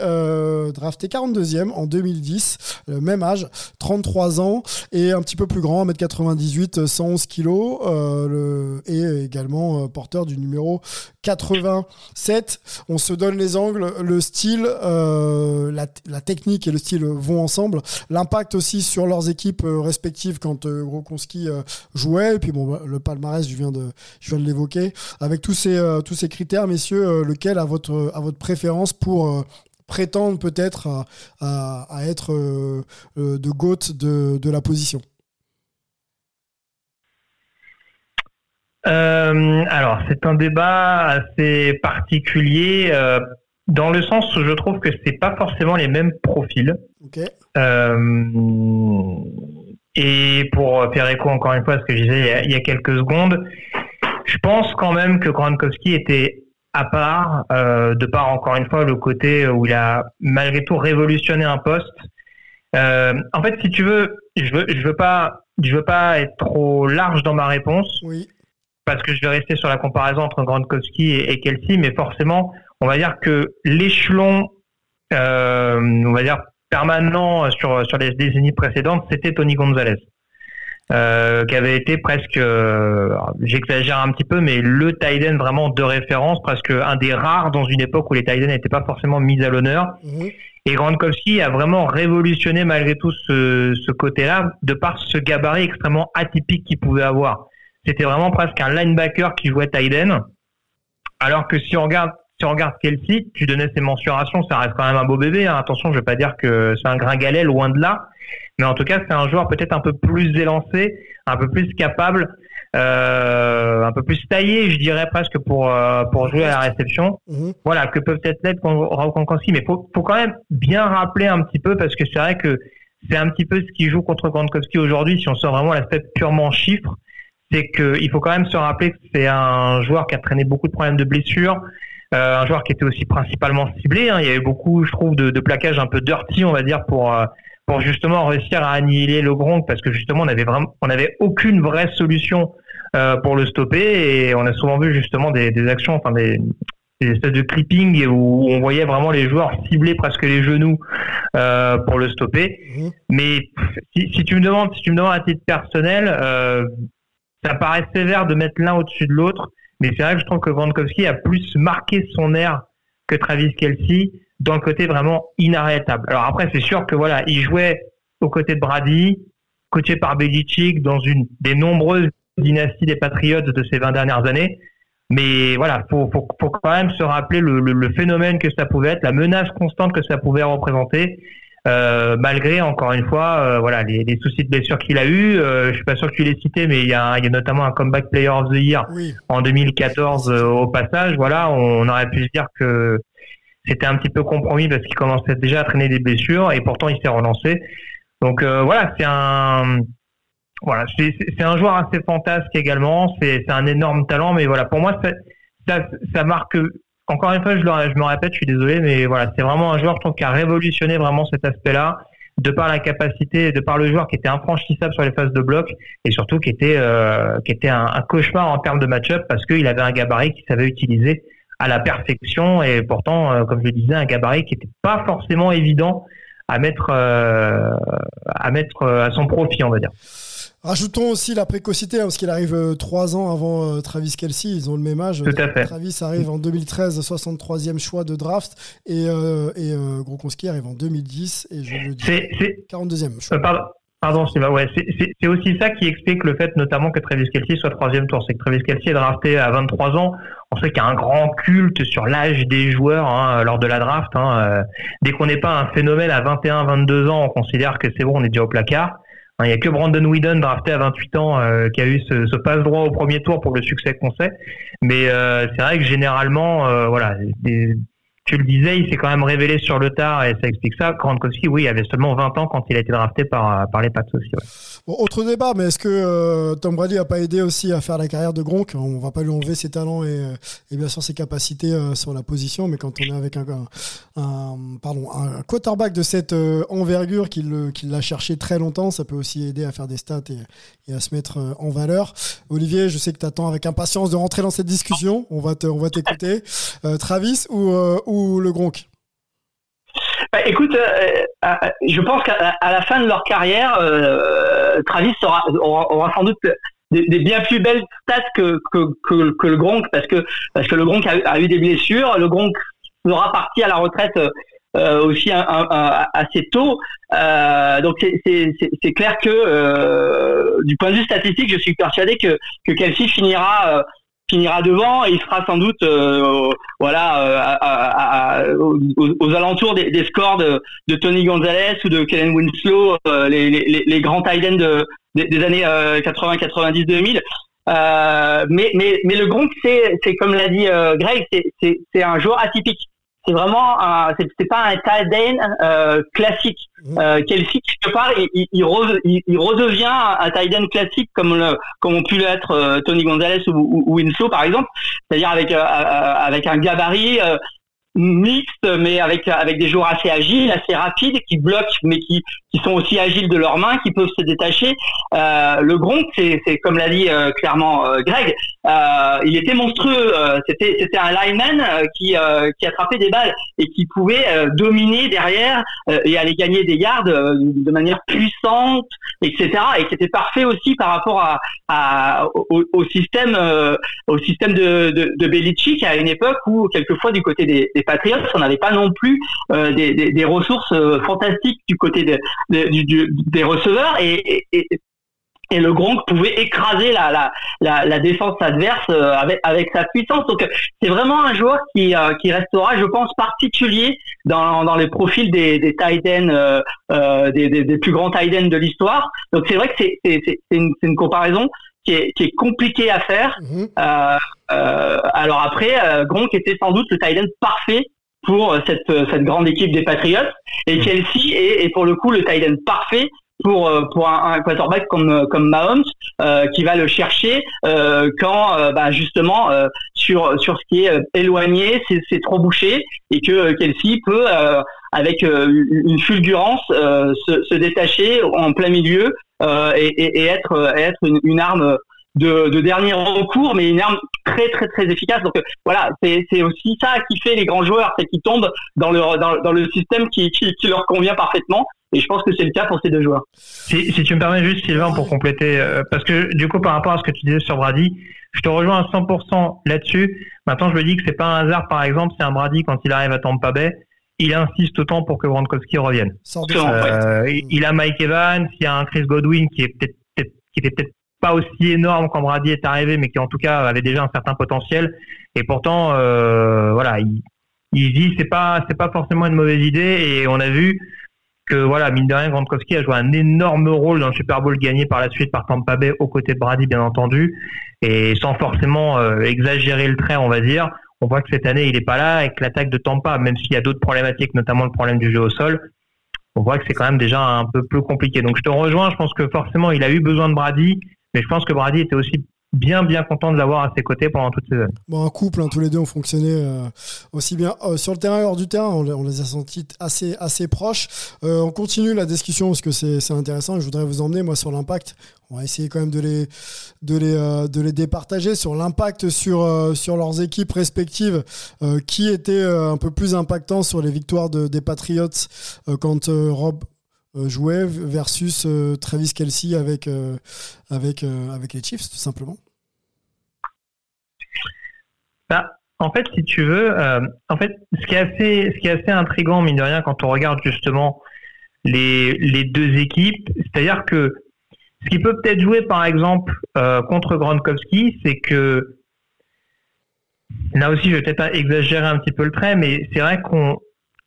drafté 42e en 2010, même âge, 33 ans, et un petit peu plus grand, 1m98, 111 kg, le, et également porteur du numéro 87. On se donne les angles, le style, la, la, technique et le style vont ensemble. L'impact aussi sur leurs équipes respectives quand Grokonski jouait, et puis bon, bah, le palmarès, je viens de, l'évoquer, avec tous ces, critères, messieurs, lequel a votre, préférence pour prétendre peut-être à, être de GOAT de la position? Euh, alors, c'est un débat assez particulier euh, dans le sens où je trouve que c'est pas forcément les mêmes profils. Euh, et pour faire écho encore une fois à ce que je disais il y a, quelques secondes, je pense quand même que Gronkowski était à part, de par encore une fois le côté où il a malgré tout révolutionné un poste. en fait, si tu veux, je veux, je veux pas, je veux pas être trop large dans ma réponse. Oui parce que je vais rester sur la comparaison entre Gronkowski et, et Kelsey, mais forcément, on va dire que l'échelon, euh, on va dire permanent sur sur les décennies précédentes, c'était Tony Gonzalez. Euh, qui avait été presque, euh, j'exagère un petit peu, mais le tight vraiment de référence, presque un des rares dans une époque où les tight n'étaient pas forcément mis à l'honneur. Mhm. Et Gronkowski a vraiment révolutionné malgré tout ce, ce côté-là, de par ce gabarit extrêmement atypique qu'il pouvait avoir c'était vraiment presque un linebacker qui jouait Tyden. Alors que si on regarde si on regarde Kelsey, tu donnais ses mensurations, ça reste quand même un beau bébé. Hein. Attention, je ne vais pas dire que c'est un gringalet, loin de là. Mais en tout cas, c'est un joueur peut-être un peu plus élancé, un peu plus capable, euh, un peu plus taillé, je dirais presque pour euh, pour jouer à la réception. Mhm. Voilà, que peut être l'être Gronkowski. Mais faut faut quand même bien rappeler un petit peu parce que c'est vrai que c'est un petit peu ce qui joue contre Gronkowski aujourd'hui. Si on sort vraiment l'aspect purement chiffre, c'est qu'il faut quand même se rappeler que c'est un joueur qui a traîné beaucoup de problèmes de blessures, euh, un joueur qui était aussi principalement ciblé. Hein. Il y avait beaucoup, je trouve, de, de plaquages un peu dirty, on va dire, pour euh, pour justement réussir à annihiler le Gronk, parce que justement, on avait vraiment, on avait aucune vraie solution euh, pour le stopper, et on a souvent vu justement des, des actions, enfin des, des espèces de clipping où on voyait vraiment les joueurs cibler presque les genoux euh, pour le stopper. Mmh. Mais si, si, tu me demandes, si tu me demandes à titre personnel, euh, ça paraît sévère de mettre l'un au-dessus de l'autre, mais c'est vrai que je trouve que Gronkowski a plus marqué son air que Travis Kelsey dans le côté vraiment inarrêtable. Alors après, c'est sûr que voilà, il jouait aux côtés de Brady, coaché par Belichick dans une des nombreuses dynasties des Patriots de ces 20 dernières années. Mais voilà, faut, faut, quand même se rappeler le, le, phénomène que ça pouvait être, la menace constante que ça pouvait représenter. Euh, malgré encore une fois euh, voilà les, les, soucis de blessure qu'il a eu euh, je suis pas sûr que tu l'aies cité mais il y a, il y a notamment un comeback player of the year en 2014 euh, au passage. Voilà on, aurait pu se dire que c'était un petit peu compromis parce qu'il commençait déjà à traîner des blessures et pourtant il s'est relancé. Donc voilà c'est un voilà c'est un joueur assez fantasque également. C'est un énorme talent mais voilà pour moi ça, ça, ça marque encore une fois, je, je me répète, je suis désolé, mais voilà, c'est vraiment un joueur je trouve, qui a révolutionné vraiment cet aspect-là, de par la capacité, de par le joueur qui était infranchissable sur les phases de bloc, et surtout qui était, euh, qui était un, cauchemar en termes de match-up parce qu'il avait un gabarit qu'il savait utiliser à la perfection, et pourtant, euh, comme je le disais, un gabarit qui n'était pas forcément évident à mettre, euh, à mettre à son profit, on va dire. Rajoutons aussi la précocité, hein, parce qu'il arrive euh, trois ans avant euh, Travis Kelsey, ils ont le même âge. Travis arrive en 2013, 63e choix de draft, et, euh, et euh, Gronkowski arrive en 2010, et je le dis, 42e choix. pardon, pardon ouais, c'est aussi ça qui explique le fait notamment que Travis Kelsey soit troisième tour. C'est que Travis Kelsey est drafté à 23 ans. On sait qu'il y a un grand culte sur l'âge des joueurs hein, lors de la draft. Hein, dès qu'on n'est pas un phénomène à 21, 22 ans, on considère que c'est bon, on est déjà au placard. Il n'y a que Brandon Whedon, drafté à 28 ans, euh, qui a eu ce, ce passe droit au premier tour pour le succès qu'on sait. Mais euh, c'est vrai que généralement, euh, voilà, tu le disais, il s'est quand même révélé sur le tard et ça explique ça. Gronkowski, oui, il avait seulement 20 ans quand il a été drafté par, les Pats aussi. Bon, autre débat, mais est-ce que euh, Tom Brady n'a pas aidé aussi à faire la carrière de Gronk? On va pas lui enlever ses talents et, euh, et bien sûr ses capacités euh, sur la position, mais quand on est avec un, pardon, un quarterback de cette envergure qu'il l'a cherché très longtemps, ça peut aussi aider à faire des stats et, à se mettre en valeur. Olivier, je sais que tu attends avec impatience de rentrer dans cette discussion. On va t'écouter. Travis ou le Gronk Bah, écoute, je pense qu'à la fin de leur carrière, Travis aura, aura, sans doute des, bien plus belles stats que, que, que, le Gronk parce que parce que le Gronk a, eu des blessures. Le Gronk sera parti à la retraite euh, aussi assez tôt. Euh, donc c'est clair que euh, du point de vue statistique, je suis persuadé que que Kelsey finira finira devant et il sera sans doute voilà aux, alentours des, scores de, Tony Gonzalez ou de Kellen Winslow, les, les, les, grands tight de, des, années 80, 90, 2000. mais, mais, mais le Gronk, c'est comme l'a dit Greg, c'est un joueur atypique c'est vraiment c'est pas un tight euh, classique. Mmh. Euh, Kelsey quelque part il, il, il, redevient un tight end classique comme le, comme ont pu l'être euh, Tony Gonzalez ou, ou, Winslow par exemple, c'est-à-dire avec euh, avec un gabarit mixte, mais avec avec des joueurs assez agiles, assez rapides, qui bloquent, mais qui qui sont aussi agiles de leurs mains, qui peuvent se détacher. Euh, le Gronk, c'est c'est comme l'a dit euh, clairement euh, Greg, euh, il était monstrueux. c'était c'était un lineman qui qui attrapait des balles et qui pouvait dominer derrière et aller gagner des yards de manière puissante, etc. Et qui était parfait aussi par rapport à, à au, au, système au système de, de de Belichick à une époque où quelquefois du côté des, des Patriots, on n'avait pas non plus euh, des, ressources euh, fantastiques du côté des receveurs et, et, le Gronk pouvait écraser la, la, la, défense adverse euh, avec, avec sa puissance. Donc c'est vraiment un joueur qui, qui restera, je pense, particulier dans, dans les profils des, des tight des, des, plus grands tight ends de l'histoire. Donc c'est vrai que c'est une, une comparaison qui est, qui est compliquée à faire. Mhm. Euh, euh, alors après, euh, Gronk était sans doute le tight end parfait pour cette, cette grande équipe des Patriots. Et. Kelsey est, est pour le coup le tight end parfait pour pour un, un, quarterback comme comme Mahomes euh, qui va le chercher euh, quand bah, justement sur sur ce qui est éloigné c'est trop bouché et que Kelsey peut avec une fulgurance se, se, détacher en plein milieu et, et, être être une, arme de, de, dernier recours, mais une arme très très très efficace. Donc euh, voilà, c'est aussi ça qui fait les grands joueurs, c'est qu'ils tombent dans le, dans, dans, le système qui, qui, leur convient parfaitement. Et je pense que c'est le cas pour ces deux joueurs. Si, si tu me permets juste, Sylvain, pour compléter, euh, parce que du coup, par rapport à ce que tu disais sur Brady, je te rejoins à 100% là-dessus. Maintenant, je me dis que c'est pas un hasard, par exemple, si un Brady, quand il arrive à Tampa Bay, il insiste autant pour que Gronkowski revienne. Euh, il a Mike Evans, il y a un Chris Godwin qui est peut-être qui était peut-être pas aussi énorme quand Brady est arrivé, mais qui en tout cas avait déjà un certain potentiel. Et pourtant, euh, voilà, il, il dit c'est pas c'est pas forcément une mauvaise idée. Et on a vu que voilà, mine de rien, Gronkowski a joué un énorme rôle dans le Super Bowl gagné par la suite par Tampa Bay aux côtés de Brady, bien entendu, et sans forcément euh, exagérer le trait, on va dire. On voit que cette année, il est pas là avec l'attaque de Tampa, même s'il y a d'autres problématiques, notamment le problème du jeu au sol. On voit que c'est quand même déjà un peu plus compliqué. Donc je te rejoins, je pense que forcément, il a eu besoin de Brady mais je pense que Brady était aussi bien bien content de l'avoir à ses côtés pendant toutes ces années. Bon, un couple, hein, tous les deux ont fonctionné euh, aussi bien euh, sur le terrain et hors du terrain. On, les a sentis assez assez proches. Euh, on continue la discussion parce que c'est intéressant. Je voudrais vous emmener moi sur l'impact. On va essayer quand même de les de les de les départager sur l'impact sur sur leurs équipes respectives. qui était un peu plus impactant sur les victoires de, des Patriots quand Rob jouait versus Travis Kelsey avec, avec, avec les Chiefs, tout simplement bah, En fait, si tu veux, en fait, ce qui est assez, ce qui est assez intriguant, mine de rien, quand on regarde justement les, les deux équipes, c'est-à-dire que ce qui peut peut-être jouer, par exemple, contre Gronkowski, c'est que là aussi, je vais peut-être exagérer un petit peu le trait, mais c'est vrai qu'on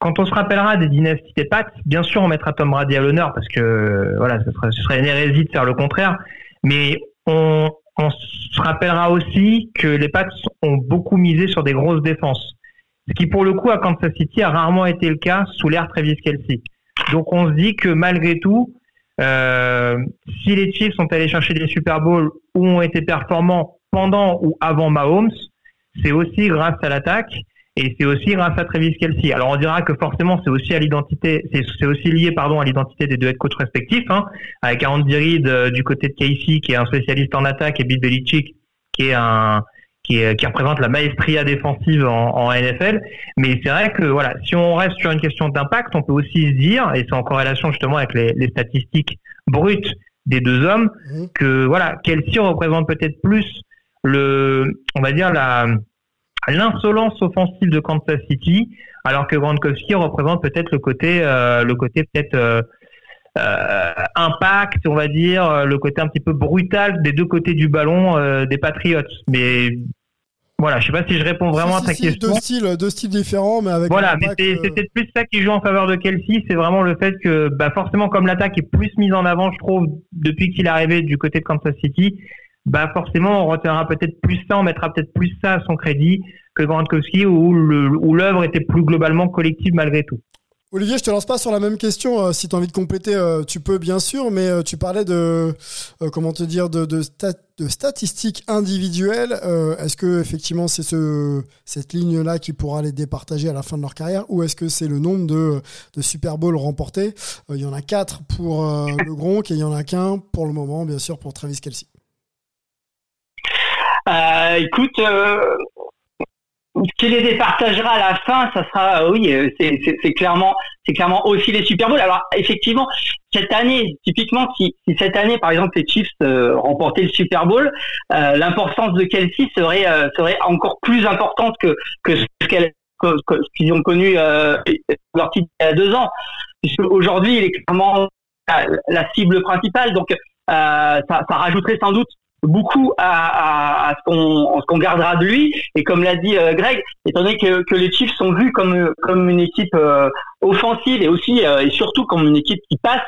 quand on se rappellera des dynasties des Pats, bien sûr, on mettra Tom Brady à l'honneur parce que voilà, ce serait, une hérésie de faire le contraire. Mais on, se rappellera aussi que les Pats ont beaucoup misé sur des grosses défenses, ce qui pour le coup à Kansas City a rarement été le cas sous l'ère Travis Kelsey. Donc on se dit que malgré tout, euh, si les Chiefs sont allés chercher des Super Bowls ou ont été performants pendant ou avant Mahomes, c'est aussi grâce à l'attaque et c'est aussi grâce à Travis Kelsey. Alors on dira que forcément c'est aussi à l'identité, c'est aussi lié pardon à l'identité des deux head coachs respectifs, hein, avec Andy Reid euh, du côté de Casey qui est un spécialiste en attaque et Bill Belichick qui est un qui, qui représente la maestria défensive en, en NFL. Mais c'est vrai que voilà, si on reste sur une question d'impact, on peut aussi se dire, et c'est en corrélation justement avec les, les statistiques brutes des deux hommes, mmh. que voilà, Kelsey représente peut-être plus le, on va dire la l'insolence offensive de Kansas City, alors que Gronkowski représente peut-être le côté, euh, le côté peut-être euh, euh, impact, on va dire, le côté un petit peu brutal des deux côtés du ballon des Patriots. Mais voilà, je sais pas si je réponds vraiment à ta question. Deux styles, deux styles différents, mais avec. Voilà, mais c'est peut-être plus ça qui joue en faveur de Kelsey, c'est vraiment le fait que, bah forcément, comme l'attaque est plus mise en avant, je trouve, depuis qu'il est arrivé du côté de Kansas City, bah forcément on retiendra peut-être plus ça, on mettra peut-être plus ça à son crédit que Gronkowski où l'œuvre était plus globalement collective malgré tout. Olivier, je te lance pas sur la même question. Euh, si tu as envie de compléter, euh, tu peux bien sûr, mais euh, tu parlais de comment te dire de, de, statistiques individuelles. est-ce que effectivement c'est ce, cette ligne-là qui pourra les départager à la fin de leur carrière, ou est-ce que c'est le nombre de, de Super Bowl remportés? Il y en a quatre pour le Gronk et il y en a qu'un pour le moment, bien sûr, pour Travis Kelsey. Euh, écoute, euh, qui les départagera à la fin, ça sera, euh, oui, c'est clairement, clairement aussi les Super Bowls. Alors effectivement, cette année, typiquement, si, cette année, par exemple, les Chiefs euh, remportaient le Super Bowl, l'importance de Kelsey serait serait encore plus importante que ce qu'ils ont connu leur titre il y a deux ans. Aujourd'hui, il est clairement la, cible principale, donc ça rajouterait sans doute beaucoup à, à, ce qu'on ce qu'on gardera de lui et comme l'a dit euh, Greg étant donné que, que les Chiefs sont vus comme comme une équipe euh, offensive et aussi euh, et surtout comme une équipe qui passe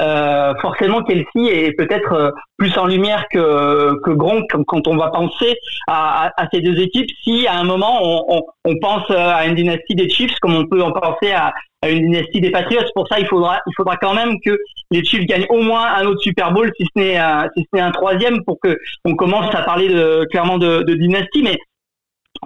euh, forcément Kelsey est peut-être euh, plus en lumière que, que Gronk quand on va penser à, à, ces deux équipes. Si à un moment on, on, on, pense à une dynastie des Chiefs, comme on peut en penser à, une dynastie des Patriots, pour ça il faudra il faudra quand même que les Chiefs gagnent au moins un autre Super Bowl, si ce n'est si ce n'est un troisième, pour que on commence à parler de, clairement de, de dynastie. Mais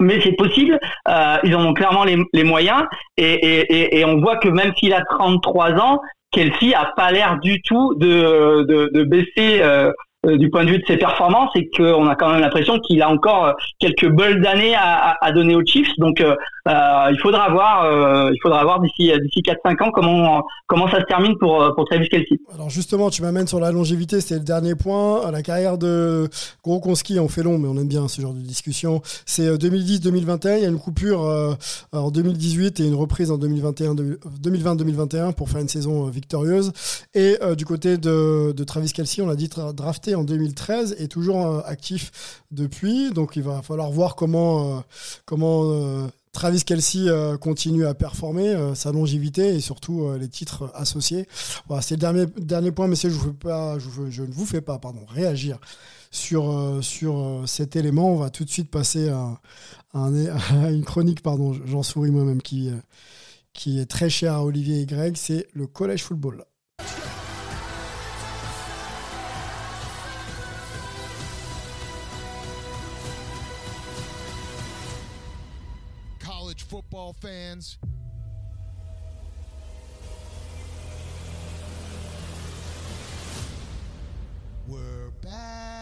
mais c'est possible. Euh, ils en ont clairement les, les moyens et, et, et, on voit que même s'il a 33 ans, Kelsey a pas l'air du tout de, de, de baisser euh, euh, du point de vue de ses performances et qu'on a quand même l'impression qu'il a encore euh, quelques bols d'années à, donner aux Chiefs. Donc euh, il faudra voir, il faudra voir d'ici d'ici 4-5 ans comment comment ça se termine pour pour Travis Kelsey. Alors justement, tu m'amènes sur la longévité, c'est le dernier point. La carrière de Gronkowski, on fait long, mais on aime bien ce genre de discussion. C'est 2010-2021, il y a une coupure en 2018 et une reprise en 2021, 2020-2021 pour faire une saison victorieuse. Et du côté de, de Travis Kelsey, on l'a dit drafté en 2013 et toujours euh, actif depuis. Donc il va falloir voir comment, euh, comment euh, Travis Kelsey continue à performer, sa longévité et surtout les titres associés. Voilà, c'est le dernier, dernier point, messieurs. Je, vous pas, je, ne vous fais pas pardon, réagir sur, sur cet élément. On va tout de suite passer à, à une chronique, pardon, j'en souris moi-même, qui, qui est très chère à Olivier et Greg. C'est le collège football. Football fans. We're back.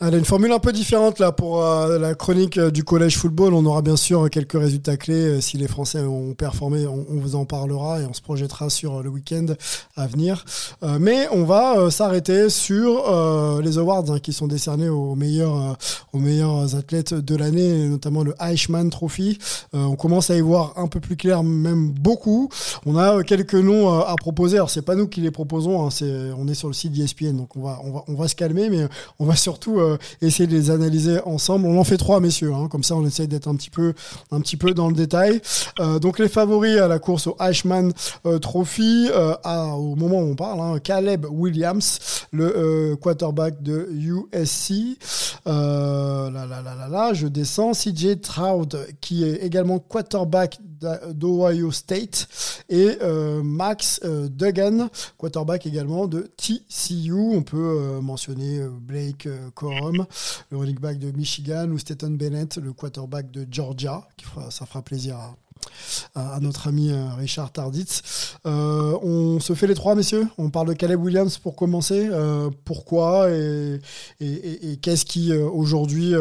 Allez, une formule un peu différente là pour euh, la chronique euh, du collège football. On aura bien sûr quelques résultats clés. Euh, si les Français ont performé, on, vous en parlera et on se projettera sur le week-end à venir. mais on va s'arrêter sur les awards hein, qui sont décernés aux meilleurs, aux meilleurs athlètes de l'année, notamment le Eichmann Trophy. on commence à y voir un peu plus clair, même beaucoup. On a quelques noms à proposer. Alors c'est pas nous qui les proposons, hein, c'est on est sur le site d'ESPN, donc on va, on va, on va se calmer, mais on va surtout euh, essayer de les analyser ensemble. On en fait trois, messieurs. Hein. comme ça, on essaye d'être un petit peu, un petit peu dans le détail. Euh, donc les favoris à la course au Ashman euh, Trophy, à, au moment où on parle, hein, Caleb Williams, le quarterback de USC. là, là, là, là, là, je descends. CJ Trout, qui est également quarterback d'Ohio State, et Max Duggan, quarterback également de TCU. On peut mentionner Blake Corum le running back de Michigan, ou Stetton Bennett, le quarterback de Georgia, qui ça fera plaisir à, notre ami euh, Richard Tarditz. Euh, on se fait les trois, messieurs. On parle de Caleb Williams pour commencer. Euh, pourquoi et, qu'est-ce qui aujourd'hui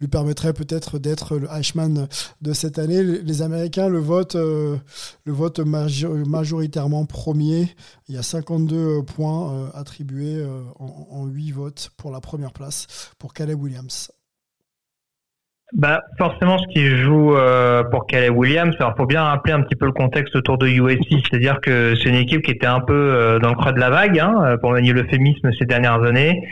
lui permettrait peut-être d'être le Ashman de cette année? Les Américains le votent, le vote majoritairement premier. Il y a 52 points attribués en, en 8 votes pour la première place pour Caleb Williams bah, forcément, ce qui joue euh, pour Caleb Williams, alors faut bien rappeler un petit peu le contexte autour de USC, c'est-à-dire que c'est une équipe qui était un peu euh, dans le creux de la vague, hein, euh, pour manier l'euphémisme ces dernières années,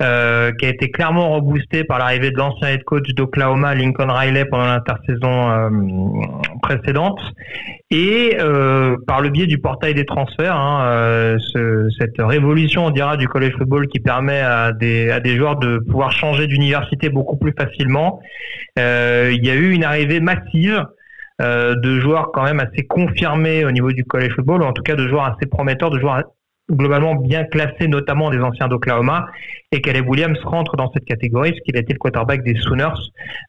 euh, qui a été clairement reboostée par l'arrivée de l'ancien head coach d'Oklahoma, Lincoln Riley, pendant l'intersaison précédente, et par le biais du portail des transferts, hein, ce, cette révolution, on dira, du college football qui permet à des, à des joueurs de pouvoir changer d'université beaucoup plus facilement. Euh, il y a eu une arrivée massive euh, de joueurs quand même assez confirmés au niveau du college football, ou en tout cas de joueurs assez prometteurs, de joueurs globalement bien classés, notamment des anciens d'Oklahoma. Et Caleb Williams rentre dans cette catégorie, parce qu'il a été le quarterback des Sooners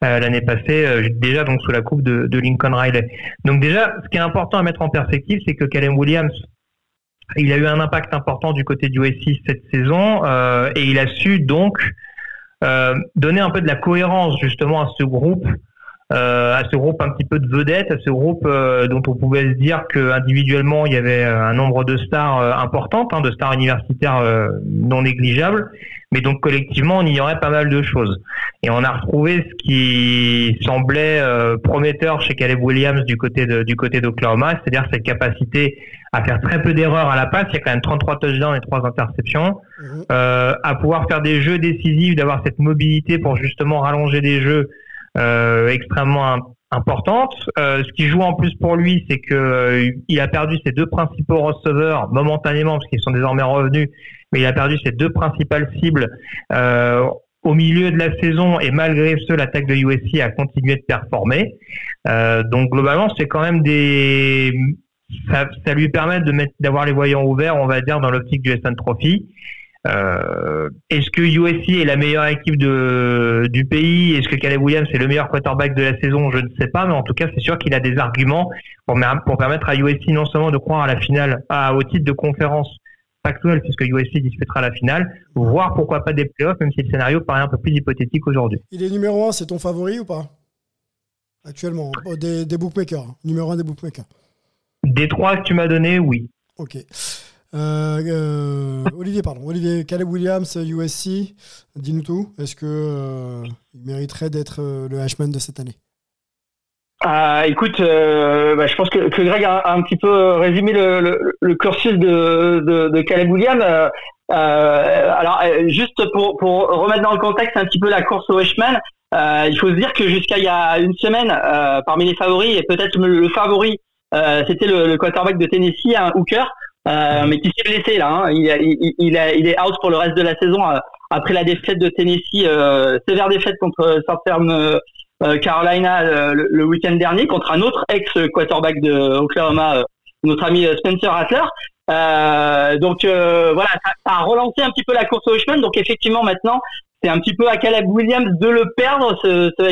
euh, l'année passée, déjà donc sous la coupe de, Lincoln Riley. Donc déjà, ce qui est important à mettre en perspective, c'est que Caleb Williams, il a eu un impact important du côté du USC cette saison, et il a su donc euh, donner un peu de la cohérence justement à ce groupe, euh, à ce groupe un petit peu de vedettes, à ce groupe euh, dont on pouvait se dire que individuellement il y avait un nombre de stars importantes, hein, de stars universitaires non négligeables, mais donc collectivement on ignorait pas mal de choses. Et on a retrouvé ce qui semblait prometteur chez Caleb Williams du côté de, du côté d'Oklahoma, c'est-à-dire cette capacité à faire très peu d'erreurs à la passe. Il y a quand même 33 touchdowns et 3 interceptions. Mhm. Euh, à pouvoir faire des jeux décisifs, d'avoir cette mobilité pour justement rallonger des jeux euh, extrêmement importantes. Euh, ce qui joue en plus pour lui, c'est que euh, il a perdu ses deux principaux receveurs momentanément parce qu'ils sont désormais revenus, mais il a perdu ses deux principales cibles euh, au milieu de la saison et malgré ce, l'attaque de USC a continué de performer. Euh, donc globalement, c'est quand même des ça, lui permet de mettre, d'avoir les voyants ouverts, on va dire, dans l'optique du SN Trophy. Euh, est-ce que USC est la meilleure équipe de, du pays? Est-ce que Caleb Williams est le meilleur quarterback de la saison? Je ne sais pas, mais en tout cas, c'est sûr qu'il a des arguments pour, pour permettre à USC non seulement de croire à la finale, à, au titre de conférence factuelle, puisque USC disputera la finale, voire pourquoi pas des playoffs, même si le scénario paraît un peu plus hypothétique aujourd'hui. Il est numéro 1, c'est ton favori ou pas? Actuellement, des, des bookmakers, numéro 1 des bookmakers. Des trois que tu m'as donné, oui. Ok. Euh, euh, Olivier, pardon. Olivier, Caleb Williams, USC, dis-nous tout. Est-ce qu'il euh, mériterait d'être le Hashman de cette année? Écoute, bah, je pense que, Greg a, un petit peu résumé le, cursus de, Caleb Williams. alors, juste pour, remettre dans le contexte un petit peu la course au Hashman, il faut se dire que jusqu'à il y a une semaine, parmi les favoris, et peut-être le favori euh, c'était le, le, quarterback de Tennessee, un hooker, euh, mais qui s'est blessé là. Hein. Il, est out pour le reste de la saison euh, après la défaite de Tennessee, sévère défaite contre Southern Carolina le, week-end dernier contre un autre ex quarterback de Oklahoma, notre ami Spencer Rattler. donc voilà, ça, a relancé un petit peu la course au Richmond. Donc effectivement maintenant, c'est un petit peu à Caleb Williams de le perdre, ce, ce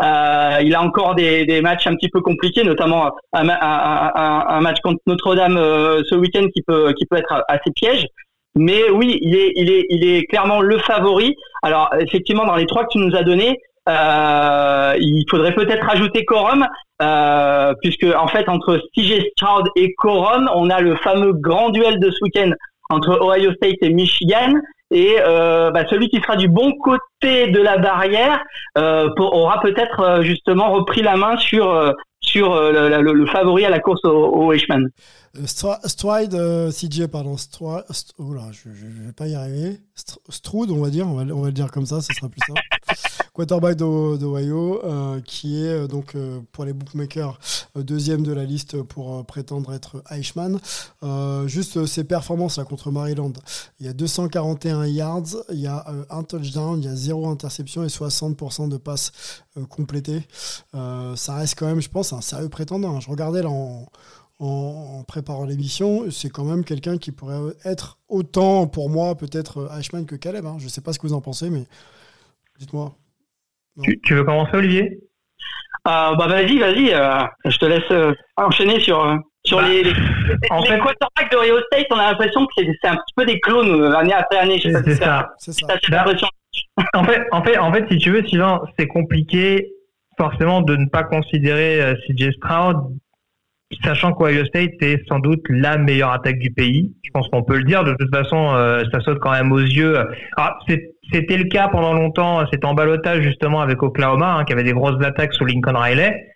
Euh, il a encore des, des, matchs un petit peu compliqués, notamment un, un, un match contre Notre-Dame euh, ce week-end qui peut, qui peut être assez piège. Mais oui, il est, il est, il est clairement le favori. Alors effectivement, dans les trois que tu nous as donnés, euh, il faudrait peut-être rajouter Corum, euh, puisque en fait entre CJ Stroud et Corum, on a le fameux grand duel de ce week-end entre Ohio State et Michigan. Et euh, bah, celui qui sera du bon côté de la barrière euh, aura peut-être euh, justement repris la main sur sur le, favori à la course au, au Stride, CJ, pardon, Stride, oula, je, ne vais pas y arriver. Stroud, on va dire, on va, on va le dire comme ça, ce sera plus simple. Quarterback d'Ohio, euh, qui est euh, donc euh, pour les bookmakers deuxième de la liste pour prétendre être Eichmann. juste ses performances là, contre Maryland, il y a 241 yards, il y a un touchdown, il y a zéro interception et 60% de passes complétées. ça reste quand même, je pense, un sérieux prétendant. Hein. Je regardais là en, en, préparant l'émission, c'est quand même quelqu'un qui pourrait être autant pour moi peut-être Eichmann que Caleb. Hein. Je ne sais pas ce que vous en pensez, mais dites-moi. Tu, veux commencer, Olivier? Bah vas-y, vas-y, je te laisse enchaîner sur sur bah, les, les, en les fait, quarterbacks d'Ohio State, on a l'impression que c'est un petit peu des clones année après année. C'est ça. C'est ça. Bah, en fait, en fait, en fait, si tu veux, Sylvain, c'est compliqué forcément de ne pas considérer CJ Stroud sachant qu'Ohio State est sans doute la meilleure attaque du pays. Je pense qu'on peut le dire. De toute façon, euh, ça saute quand même aux yeux. Ah, c'était le cas pendant longtemps. C'était en balotage justement avec Oklahoma, hein, qui avait des grosses attaques sous Lincoln Riley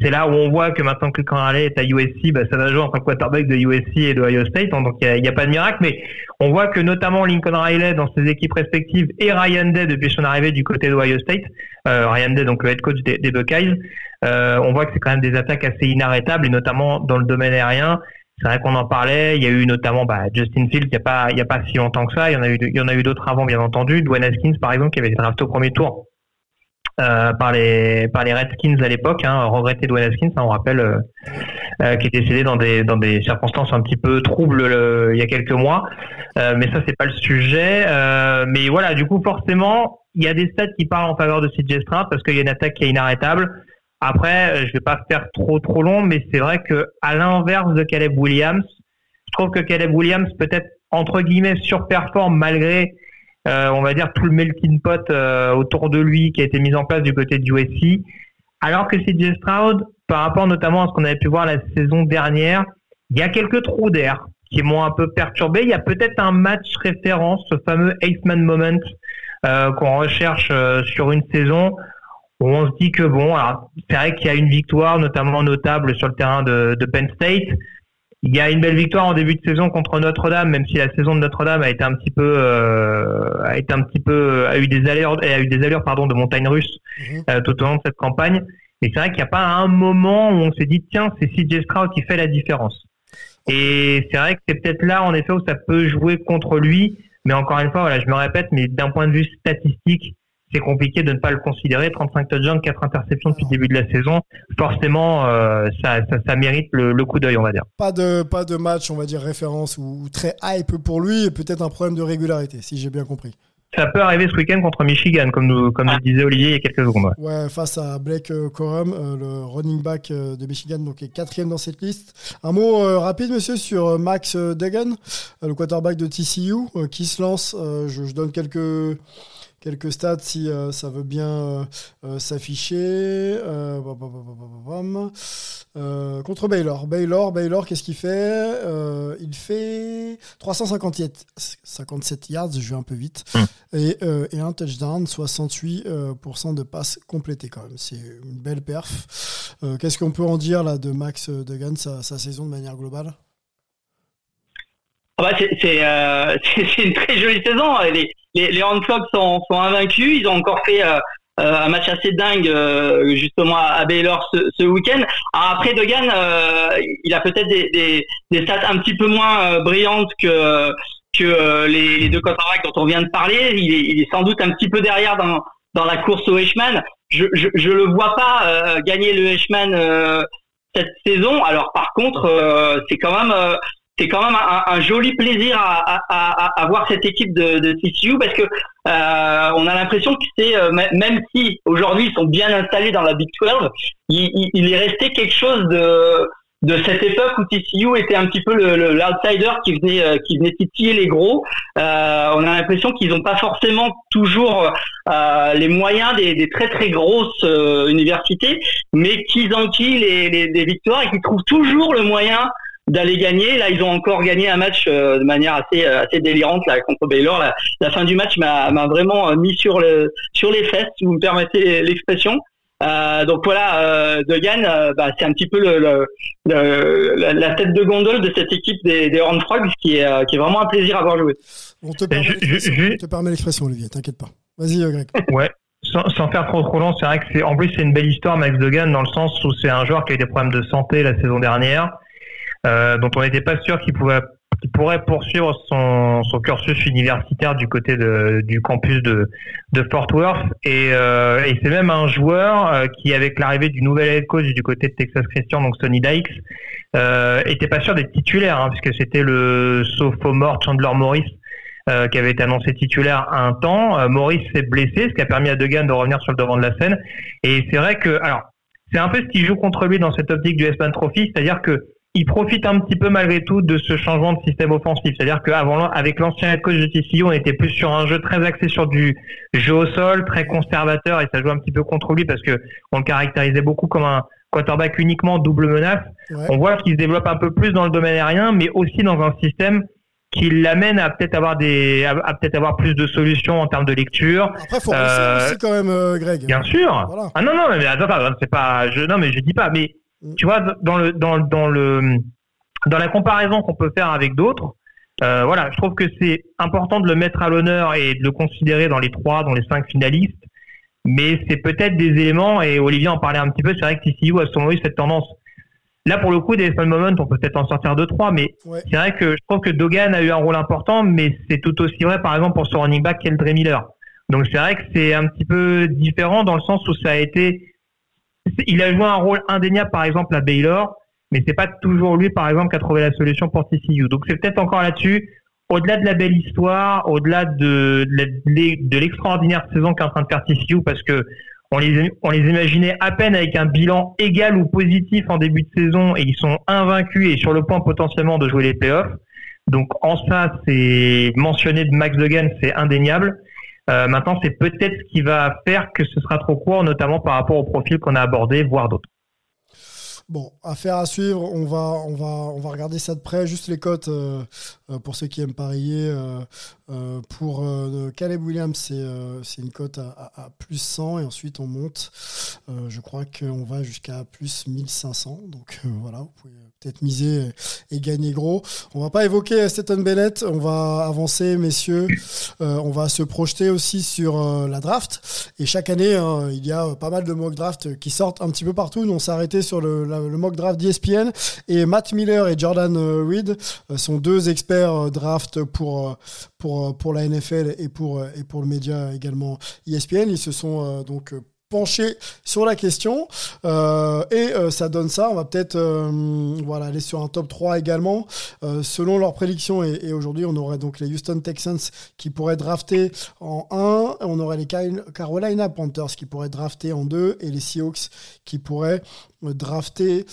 c'est là où on voit que maintenant que quand est à USC, bah, ça va jouer entre quarterback de USC et de Ohio State, hein, donc il n'y a, pas de miracle, mais on voit que notamment Lincoln Riley dans ses équipes respectives et Ryan Day depuis son arrivée du côté d'Ohio State, euh, Ryan Day donc le head coach des, Buckeyes, euh, on voit que c'est quand même des attaques assez inarrêtables et notamment dans le domaine aérien. C'est vrai qu'on en parlait. Il y a eu notamment bah, Justin Fields, il n'y a pas si longtemps que ça. Il y en a eu d'autres avant bien entendu. Dwayne Haskins par exemple qui avait été drafté au premier tour euh, par les par les Redskins à l'époque, hein, regretté Dwayne Haskins, hein, on rappelle, euh, euh, qui est décédé dans des dans des circonstances un petit peu troubles il y a quelques mois. mais ça c'est pas le sujet. mais voilà, du coup forcément, il y a des stats qui parlent en faveur de CJ Stroud parce qu'il y a une attaque qui est inarrêtable. Après, je vais pas faire trop trop long, mais c'est vrai que à l'inverse de Caleb Williams, je trouve que Caleb Williams peut-être entre guillemets surperforme malgré euh, on va dire tout le melting pot euh, autour de lui qui a été mis en place du côté du USC. Alors que CJ Stroud, par rapport notamment à ce qu'on avait pu voir la saison dernière, il y a quelques trous d'air qui m'ont un peu perturbé. Il y a peut-être un match référence, ce fameux Aceman Moment euh, qu'on recherche sur une saison où on se dit que bon, c'est vrai qu'il y a une victoire notamment notable sur le terrain de Penn State, il y a une belle victoire en début de saison contre Notre-Dame, même si la saison de Notre-Dame a été un petit peu, euh, a été un petit peu, a eu des allures, a eu des allures pardon de montagne russe mhm. euh, tout au long de cette campagne. Et c'est vrai qu'il n'y a pas un moment où on s'est dit tiens c'est CJ Stroud qui fait la différence. Et c'est vrai que c'est peut-être là en effet où ça peut jouer contre lui. Mais encore une fois, voilà, je me répète, mais d'un point de vue statistique, c'est compliqué de ne pas le considérer. 35 touchdowns, 4 interceptions depuis le début de la saison. Forcément, euh, ça, ça, mérite le, coup d'œil, on va dire. Pas de, pas de match, on va dire, référence ou, très hype pour lui et peut-être un problème de régularité, si j'ai bien compris. Ça peut arriver ce week-end contre Michigan, comme, nous, comme le disait Olivier il y a quelques secondes. Ouais, face à Blake euh, Corum, euh, le running back de Michigan, donc est quatrième dans cette liste. Un mot rapide, monsieur, sur Max Duggan, le quarterback de TCU, qui se lance. Je, je, donne quelques quelques stats si euh, ça veut bien euh, euh, s'afficher. contre Baylor. Baylor, Baylor, qu'est-ce qu'il fait? Il fait 357 57 yards, je vais un peu vite, hum. et, un touchdown, 68% de passes complétées quand même. C'est une belle perf. qu'est-ce qu'on peut en dire là de Max Degan, sa, sa saison de manière globale? Ah bah c'est une très jolie saison. Les, les, les sont, sont invaincus. Ils ont encore fait euh, euh, un match assez dingue euh, justement à, Baylor ce, ce week-end. Après Degan, il a peut-être des, des, des, stats un petit peu moins brillantes que que les, les, deux quarterbacks dont on vient de parler. Il est, il est, sans doute un petit peu derrière dans, dans la course au Heishman. Je, je, je le vois pas gagner le Heishman cette saison. Alors par contre, c'est quand même c'est quand même un, joli plaisir à, voir cette équipe de, TCU parce que euh, on a l'impression que c'est euh, même si aujourd'hui ils sont bien installés dans la Big 12, il, est resté quelque chose de cette époque où TCU était un petit peu l'outsider le, qui venait euh, qui venait titiller les gros. on a l'impression qu'ils n'ont pas forcément toujours les moyens des, très très grosses universités, mais qu'ils enquillent les, les victoires et qu'ils trouvent toujours le moyen d'aller gagner. Là, ils ont encore gagné un match euh, de manière assez euh, assez délirante là contre Baylor. La, la fin du match m'a vraiment euh, mis sur le sur les fesses, si vous me permettez l'expression. Euh, donc voilà, euh, Degan, bah, c'est un petit peu le, le, la, tête de gondole de cette équipe des, des Horned Frogs, qui est, qui est vraiment un plaisir à voir jouer. On te permet l'expression, Olivier, t'inquiète pas. Vas-y, Greg. Ouais. Sans, sans, faire trop trop long, c'est vrai que c'est en plus c'est une belle histoire Max Degan dans le sens où c'est un joueur qui a eu des problèmes de santé la saison dernière, euh, dont on n'était pas sûr qu'il pouvait pourrait poursuivre son, son, cursus universitaire du côté de, du campus de, de Fort Worth. Et, euh, et c'est même un joueur euh, qui, avec l'arrivée du nouvel head coach du côté de Texas Christian, donc Sonny Dykes, euh, était pas sûr d'être titulaire, hein, puisque c'était le sophomore Chandler Morris euh, qui avait été annoncé titulaire un temps. Morris s'est blessé, ce qui a permis à Degan de revenir sur le devant de la scène. Et c'est vrai que, alors, c'est un peu ce qui joue contre lui dans cette optique du S-Man Trophy, c'est-à-dire que il profite un petit peu malgré tout de ce changement de système offensif. C'est-à-dire qu'avant, avec l'ancien head coach de TCU, on était plus sur un jeu très axé sur du jeu au sol, très conservateur, et ça joue un petit peu contre lui parce que on le caractérisait beaucoup comme un quarterback uniquement double menace. On voit qu'il se développe un peu plus dans le domaine aérien, mais aussi dans un système qui l'amène à peut-être avoir des à, peut-être avoir plus de solutions en termes de lecture. Après, faut euh, aussi quand même, euh, Greg. Bien sûr. Ah non non mais attends, c'est pas je non mais je dis pas mais. Tu vois dans le dans dans le dans la comparaison qu'on peut faire avec d'autres. Euh, voilà, je trouve que c'est important de le mettre à l'honneur et de le considérer dans les trois, dans les cinq finalistes. Mais c'est peut-être des éléments, et Olivier en parlait un petit peu, c'est vrai que TCU a souvent eu cette tendance Là, pour le coup, des fun moments, on peut peut-être en sortir deux, trois, mais c'est vrai que je trouve que Dogan a eu un rôle important, mais c'est tout aussi vrai, par exemple, pour son running back Keldre Miller. Donc, c'est vrai que c'est un petit peu différent dans le sens où ça a été, il a joué un rôle indéniable, par exemple, à Baylor, mais c'est pas toujours lui, par exemple, qui a trouvé la solution pour TCU. Donc, c'est peut-être encore là-dessus, au-delà de la belle histoire, au-delà de, de l'extraordinaire saison qu'est en train de faire TCU, parce que on les, on les imaginait à peine avec un bilan égal ou positif en début de saison et ils sont invaincus et sur le point potentiellement de jouer les playoffs. Donc en ça, c'est mentionné de Max Degan, c'est indéniable. Euh, maintenant, c'est peut-être ce qui va faire que ce sera trop court, notamment par rapport au profil qu'on a abordé, voire d'autres. Bon, affaire à suivre, on va, on va, on va regarder ça de près. Juste les cotes euh, euh, pour ceux qui aiment parier. Pour Caleb Williams, c'est une cote à, plus 100 et ensuite on monte. je crois qu'on va jusqu'à plus 1500. Donc voilà, vous pouvez peut-être miser et, gagner gros. On va pas évoquer Stetton Bennett, on va avancer, messieurs. Euh, on va se projeter aussi sur euh, la draft. Et chaque année, hein, il y a pas mal de mock draft qui sortent un petit peu partout. Nous, on s'est arrêté sur le, mock draft d'ESPN. Et Matt Miller et Jordan euh, Reed sont deux experts draft pour, pour, pour la NFL et pour, et pour le média également ESPN. Ils se sont donc pencher sur la question. Euh, et euh, ça donne ça. On va peut-être euh, voilà, aller sur un top 3 également. selon leurs prédictions, et, aujourd'hui, on aurait donc les Houston Texans qui pourraient drafter en 1. On aurait les Carolina Panthers qui pourraient drafter en 2. Et les Seahawks qui pourraient drafter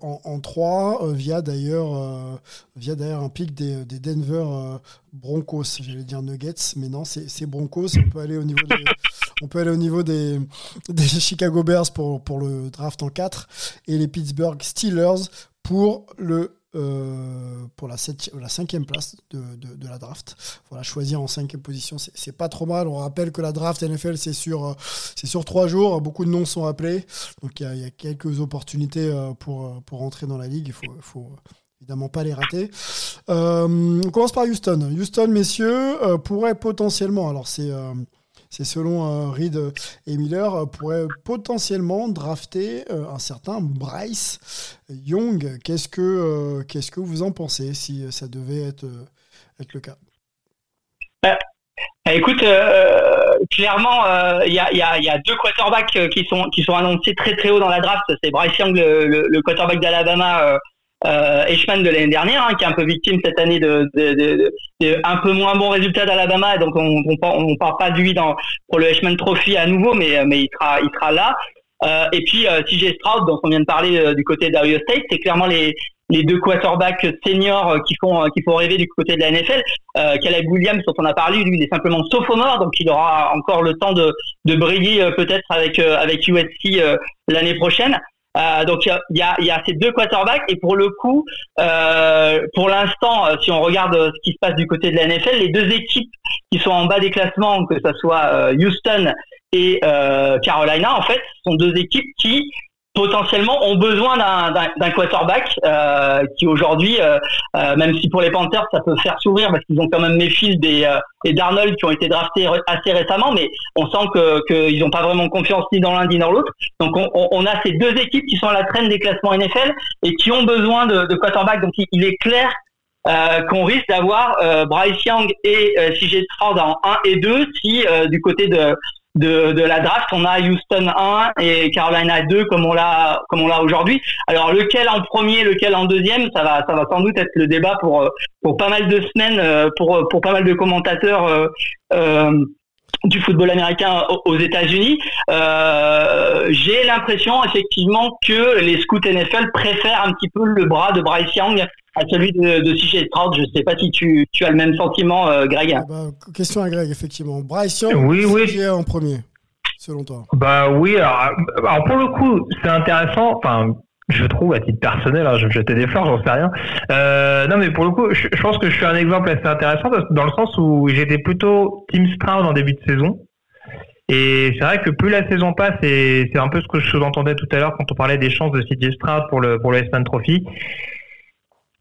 en, en, 3 via d'ailleurs via d'ailleurs un pic des, des Denver Broncos. J'allais dire Nuggets, mais non, c'est Broncos. On peut aller au niveau des, on peut aller au niveau des, Chicago Bears pour, pour le draft en 4 et les Pittsburgh Steelers pour le euh, pour la, la cinquième place de, de, la draft. Voilà, choisir en cinquième position, c'est pas trop mal. On rappelle que la draft NFL, c'est sur, c'est sur trois jours. Beaucoup de noms sont appelés. Donc il y, a quelques opportunités euh, pour, pour entrer dans la ligue. Il faut, faut évidemment pas les rater. Euh, on commence par Houston. Houston, messieurs, pourrait potentiellement, alors c'est c'est selon euh, Reed et Miller, euh, pourrait potentiellement drafter euh, un certain Bryce Young. Qu'est-ce que, qu'est-ce que vous en pensez si ça devait être, être le cas? Bah, Écoute, clairement, il y, a, y, y, a, deux quarterbacks qui sont, qui sont annoncés très très haut dans la draft. C'est Bryce Young, le, quarterback d'Alabama de l'année dernière, hein, qui est un peu victime cette année de, de, de, de un peu moins bon résultat d'Alabama, donc on, on, on parle pas de lui dans pour le Heisman Trophy à nouveau, mais mais il sera il sera là. Euh, et puis euh, TJ Stroud, dont on vient de parler euh, du côté d'Ohio State, c'est clairement les les deux quarterbacks seniors euh, qui font qui font rêver du côté de la NFL. Euh, Caleb Williams, dont on a parlé, lui, il est simplement sophomore, donc il aura encore le temps de de briller peut-être avec avec USC l'année prochaine. Euh, donc il y a, ces deux quarterbacks et pour le coup, euh, pour l'instant, euh, si on regarde ce qui se passe du côté de la NFL, les deux équipes qui sont en bas des classements, que ce soit Houston et Carolina, en fait, sont deux équipes qui potentiellement ont besoin d'un quarterback euh, qui aujourd'hui, euh, euh, même si pour les Panthers ça peut faire sourire parce qu'ils ont quand même Mayfield et, et Darnold qui ont été draftés assez récemment, mais on sent que qu'ils n'ont pas vraiment confiance ni dans l'un ni dans l'autre. Donc on, a ces deux équipes qui sont à la traîne des classements NFL et qui ont besoin de, quarterback. Donc il, est clair qu'on risque d'avoir Bryce Young et euh, CJ Stroud en 1 et 2 si du côté de, de, la draft, on a Houston 1 et Carolina 2 comme on l'a comme on l'a aujourd'hui. Alors lequel en premier, lequel en deuxième, ça va ça va sans doute être le débat pour pour pas mal de semaines, euh, pour pour pas mal de commentateurs. Euh, euh du football américain aux États-Unis, euh, j'ai l'impression effectivement que les scouts NFL préfèrent un petit peu le bras de Bryce Young à celui de, de CJ Stroud. Je ne sais pas si tu, tu, as le même sentiment, euh, Greg. Eh ben, question à Greg, effectivement. Bryce Young, oui, oui. en premier, selon toi Bah oui, alors, alors pour le coup, c'est intéressant. Enfin, je trouve à titre personnel, hein, je vais jeter des fleurs, j'en sais rien. Euh, non, mais pour le coup, je, je, pense que je suis un exemple assez intéressant dans le sens où j'étais plutôt Team Stroud en début de saison. Et c'est vrai que plus la saison passe, et c'est un peu ce que je sous-entendais tout à l'heure quand on parlait des chances de CJ Stroud pour le pour le S-Man Trophy.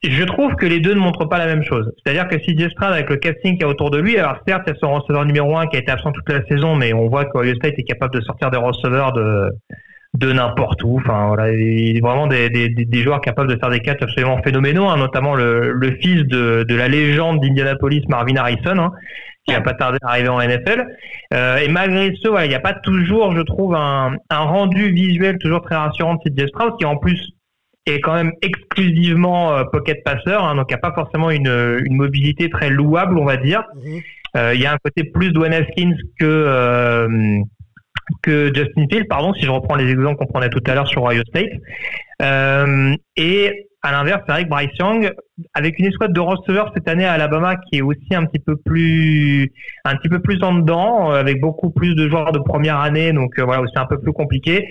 Je trouve que les deux ne montrent pas la même chose. C'est-à-dire que CJ Stroud, avec le casting qu'il y a autour de lui, alors certes, il y a son receveur numéro un qui a été absent toute la saison, mais on voit qu'Ohio State est capable de sortir des receveurs de de n'importe où. Enfin voilà, il est vraiment des, des, des, joueurs capables de faire des catchs absolument phénoménaux, hein, notamment le, fils de, de la légende d'Indianapolis, Marvin Harrison, hein, qui a pas tardé à arriver en NFL. Euh, et malgré ce, voilà, il n'y a pas toujours, je trouve, un, un rendu visuel toujours très rassurant de CJ Stroud, qui en plus est quand même exclusivement euh, pocket passeur, hein, donc il n'y a pas forcément une, une mobilité très louable, on va dire. Mhm. Euh, il y a un côté plus Dwayne Haskins que euh, que Justin Field, pardon, si je reprends les exemples qu'on prenait tout à l'heure sur Ohio State. Euh, et à l'inverse, c'est vrai que Bryce Young, avec une escouade de receveurs cette année à Alabama qui est aussi un petit peu plus, un petit peu plus en dedans, avec beaucoup plus de joueurs de première année, donc voilà, c'est un peu plus compliqué.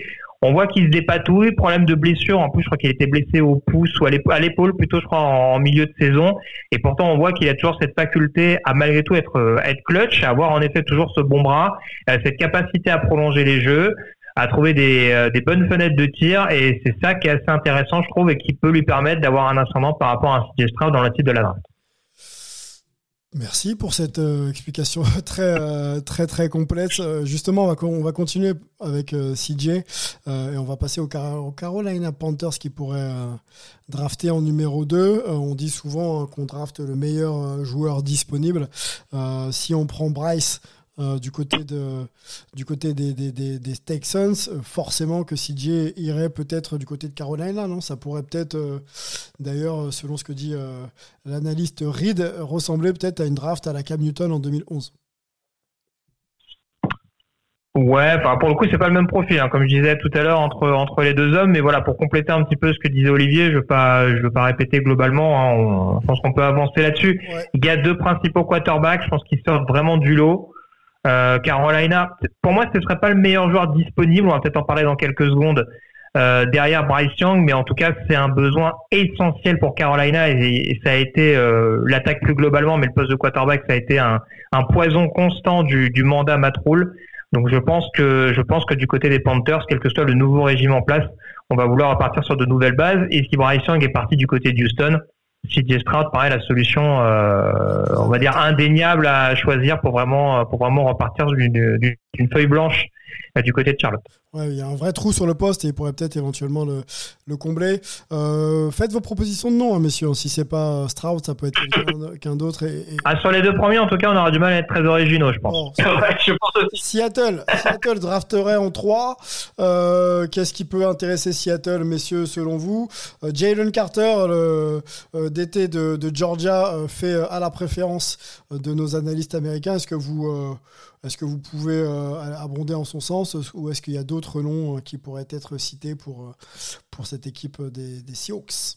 On voit qu'il se dépatouille, problème de blessure. En plus, je crois qu'il était blessé au pouce ou à l'épaule plutôt, je crois, en milieu de saison. Et pourtant, on voit qu'il a toujours cette faculté à malgré tout être, euh, être clutch, à avoir en effet toujours ce bon bras, euh, cette capacité à prolonger les jeux, à trouver des, euh, des bonnes fenêtres de tir. Et c'est ça qui est assez intéressant, je trouve, et qui peut lui permettre d'avoir un ascendant par rapport à un CJ dans le titre de la draft. Merci pour cette euh, explication très euh, très très complète. Euh, justement, on va, on va continuer avec CJ et on va passer au, au, Carolina Panthers qui pourrait drafter en numéro 2. on dit souvent qu'on drafte le meilleur joueur disponible. si on prend Bryce euh, du côté, de, du côté des, des, des, Texans, euh, forcément que CJ irait peut-être du côté de Carolina, non? Ça pourrait peut-être, euh, d'ailleurs, selon ce que dit l'analyste Reed, ressembler peut-être à une draft à la Cam Newton en 2011. Ouais, enfin pour le coup c'est pas le même profil, hein, comme je disais tout à l'heure entre entre les deux hommes, mais voilà pour compléter un petit peu ce que disait Olivier, je veux pas je veux pas répéter globalement, hein, je pense qu'on peut avancer là-dessus. Il y a deux principaux quarterbacks, je pense qu'ils sortent vraiment du lot. Euh, Carolina, pour moi, ce ne serait pas le meilleur joueur disponible. On va peut-être en parler dans quelques secondes. Euh, derrière Bryce Young, mais en tout cas, c'est un besoin essentiel pour Carolina et, ça a été euh, l'attaque plus globalement, mais le poste de quarterback, ça a été un, poison constant du, mandat Matt Donc, je pense que je pense que du côté des Panthers, quel que soit le nouveau régime en place, on va vouloir repartir sur de nouvelles bases. Et si Bryce Young est parti du côté de Houston, CJ Stroud paraît la solution, euh, on va dire indéniable à choisir pour vraiment pour vraiment repartir d'une feuille blanche euh, du côté de Charlotte. Ouais, il y a un vrai trou sur le poste et il pourrait peut-être éventuellement le, le combler. Euh, faites vos propositions de nom, hein, messieurs. Si c'est pas Stroud, ça peut être quelqu'un d'autre. Et, Ah, sur les deux premiers, en tout cas, on aura du mal à être très originaux, je pense. je pense aussi. Seattle, Seattle drafterait en 3. Euh, Qu'est-ce qui peut intéresser Seattle, messieurs, selon vous? Euh, Jalen Carter, le euh, DT de, de Georgia, fait à la préférence de nos analystes américains. Est-ce que vous est-ce que vous pouvez euh, abonder en son sens? Ou est-ce qu'il y a d'autres noms euh, qui pourraient être cités pour, euh, pour cette équipe des, des Seahawks.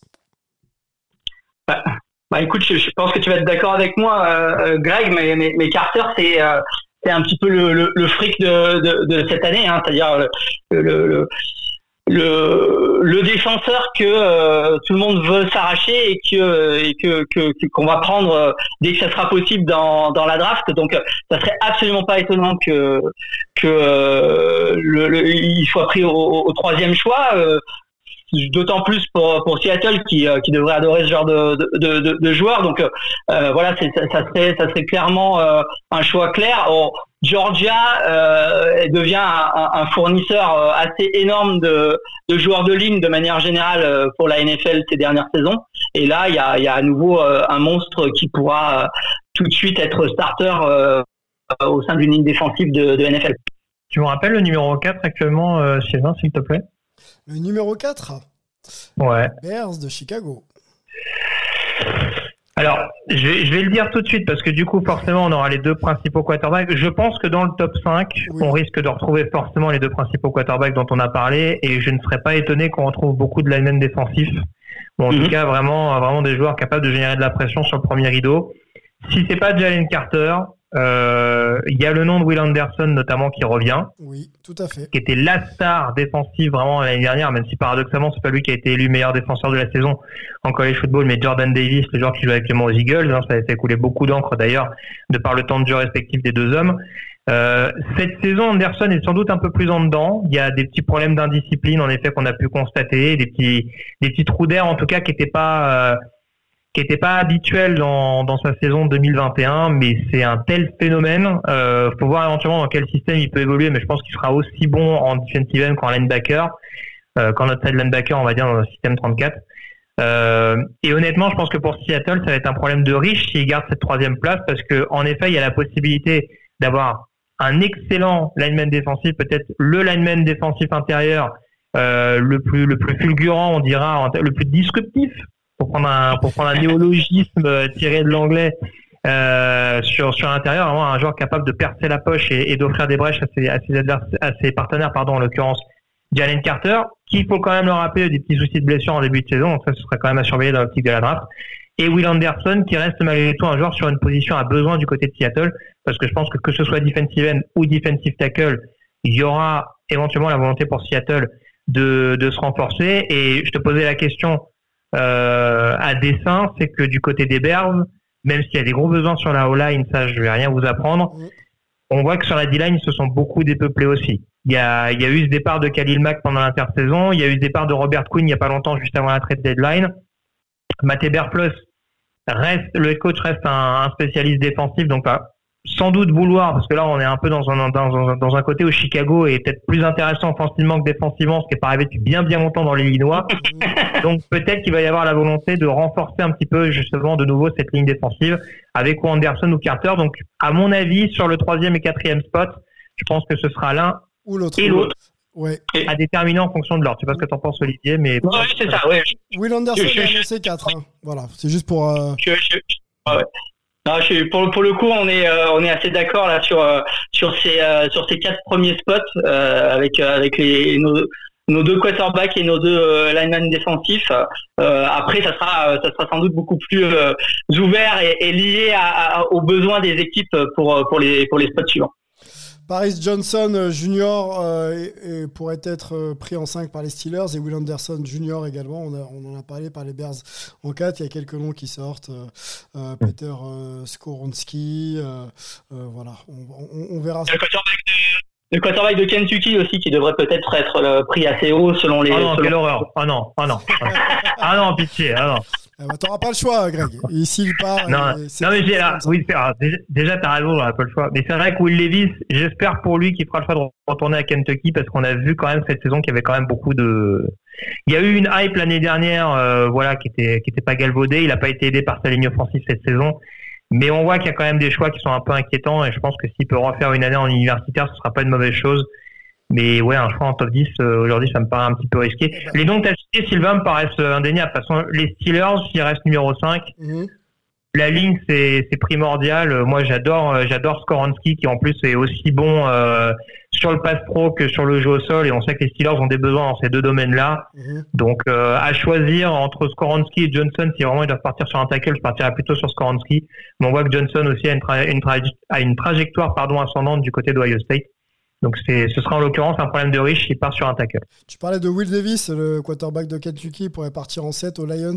Bah, bah, écoute, je, pense que tu vas être d'accord avec moi, Greg, mais, Carter, c'est c'est un petit peu le, le, fric de, de, cette année, hein, c'est-à-dire le, le, le, le défenseur que euh, tout le monde veut s'arracher et que et que qu'on va prendre euh, dès que ça sera possible dans, dans la draft. Donc ça serait absolument pas étonnant que que euh, le, il soit pris au, au troisième choix. D'autant plus pour, Seattle qui, qui devrait adorer ce genre de, de. Donc voilà, ça, serait, clairement un choix clair. Georgia euh, devient un, fournisseur euh, assez énorme de, joueurs de ligne de manière générale euh, pour la NFL ces dernières saisons. Et là, il y a, à nouveau un monstre qui pourra tout de suite être starter au sein d'une ligne défensive de, NFL. Tu me rappelles le numéro 4 actuellement un, s'il te plaît? Le numéro 4 Ouais. Bears de Chicago. Alors, je vais, le dire tout de suite parce que du coup, forcément, on aura les deux principaux quarterbacks. Je pense que dans le top 5, on risque de retrouver forcément les deux principaux quarterbacks dont on a parlé et je ne serais pas étonné qu'on retrouve beaucoup de linemen défensifs. Ou en tout mhm. cas, vraiment, vraiment des joueurs capables de générer de la pression sur le premier rideau. Si c'est pas Jalen Carter, il y a le nom de Will Anderson notamment qui revient. Oui, tout à fait. Qui était la star défensive vraiment l'année dernière, même si paradoxalement c'est pas lui qui a été élu meilleur défenseur de la saison en college football, mais Jordan Davis, le joueur qui joue actuellement aux Eagles, hein, ça a fait couler beaucoup d'encre d'ailleurs de par le temps de jeu respectif des deux hommes. Euh, cette saison, Anderson est sans doute un peu plus en dedans. Il y a des petits problèmes d'indiscipline, en effet, qu'on a pu constater, des petits, des petits trous d'air, en tout cas, qui n'étaient pas, euh, qui n'était pas habituel dans, dans sa saison 2021, mais c'est un tel phénomène. Euh, faut voir éventuellement dans quel système il peut évoluer, mais je pense qu'il sera aussi bon en defensive end qu'en linebacker, euh, qu'en outside linebacker, on va dire dans le système 34. Euh, et honnêtement, je pense que pour Seattle, ça va être un problème de riche s'il garde cette troisième place, parce que en effet, il y a la possibilité d'avoir un excellent lineman défensif, peut-être le lineman défensif intérieur euh, le plus le plus fulgurant, on dira, le plus disruptif pour prendre un, pour prendre un néologisme euh, tiré de l'anglais euh, sur sur l'intérieur, vraiment un joueur capable de percer la poche et, d'offrir des brèches à ses, à à ses partenaires, pardon, en l'occurrence Jalen Carter, qui faut quand même le rappeler des petits soucis de blessure en début de saison, donc ça ce serait quand même à surveiller dans l'optique de la draft. Et Will Anderson, qui reste malgré tout un joueur sur une position à besoin du côté de Seattle, parce que je pense que que ce soit defensive end ou defensive tackle, il y aura éventuellement la volonté pour Seattle de, de se renforcer. Et je te posais la question à dessin, c'est que du côté des Bears, même s'il y a des gros besoins sur la O-line, ça je vais rien vous apprendre, on voit que sur la D-line, ils se sont beaucoup dépeuplés aussi. Il y a, il y a eu ce départ de Khalil Mack pendant l'intersaison, il y a eu ce départ de Robert Quinn il y a pas longtemps, juste avant la trade deadline. Matt Plus reste, le head coach reste un, un spécialiste défensif, donc pas sans doute vouloir, parce que là on est un peu dans un, dans, dans un côté où Chicago est peut-être plus intéressant offensivement que défensivement, ce qui n'est pas arrivé depuis bien bien longtemps dans l'Illinois. Donc peut-être qu'il va y avoir la volonté de renforcer un petit peu justement de nouveau cette ligne défensive avec Anderson ou Carter. Donc à mon avis, sur le troisième et quatrième spot, je pense que ce sera l'un ou l'autre. Et l'autre. Ouais. À déterminer en fonction de l'ordre. Tu sais pas ce que tu en penses, Olivier, mais. Oui, c'est ça, ouais. Will Anderson je, annoncé 4. Hein. Voilà, c'est juste pour. Euh... Je, ouais pour, pour le coup, on est euh, on est assez d'accord là sur euh, sur ces euh, sur ces quatre premiers spots avec avec les nos, deux quarterbacks et nos deux linemen défensifs. après, ça sera ça sera sans doute beaucoup plus ouvert et, et lié à, aux besoins des équipes pour pour les pour les spots suivants. Paris Johnson euh, Jr. Euh, pourrait être euh, pris en 5 par les Steelers et Will Anderson Jr. également. On, en a parlé par les Bears en 4. Il y a quelques noms qui sortent. Peter Skoronski. voilà, on, verra. Le quarterback de Kentucky aussi qui devrait peut-être être pris assez haut selon les. Ah non, quelle horreur. Ah non, ah non. ah non, pitié. Ah non. Tu bah, T'auras pas le choix, Greg. Ici, il part. Non, non mais j'ai là. Oui, déjà, tu as raison, on pas le choix. Mais c'est vrai que Will Levis, j'espère pour lui qu'il fera le choix de retourner à Kentucky parce qu'on a vu quand même cette saison qu'il y avait quand même beaucoup de. Il y a eu une hype l'année dernière, euh, voilà, qui était qui était pas galvaudée. Il a pas été aidé par sa ligne offensive cette saison. Mais on voit qu'il y a quand même des choix qui sont un peu inquiétants et je pense que s'il peut refaire une année en universitaire, ce sera pas une mauvaise chose. Mais ouais, un choix en top 10, euh, aujourd'hui, ça me paraît un petit peu risqué. Les noms que tu Sylvain, me paraissent euh, indéniables. De toute façon, les Steelers, s'ils restent numéro 5, mhm. la ligne, c'est primordial. Euh, moi, j'adore j'adore Skoransky, qui en plus est aussi bon sur le pass pro que sur le jeu au sol. Et on sait que les Steelers ont des besoins dans ces deux domaines-là. Mhm. Donc, à choisir entre Skoransky et Johnson, si vraiment ils doivent partir sur un tackle, je partirais plutôt sur Skoransky. Mais on voit que Johnson aussi a une, une, a une trajectoire pardon, ascendante du côté d'Ohio State. Donc ce sera en l'occurrence un problème de riche qui part sur un tackle. Tu parlais de Will Davis, le quarterback de Kentucky, pourrait partir en 7 aux Lions.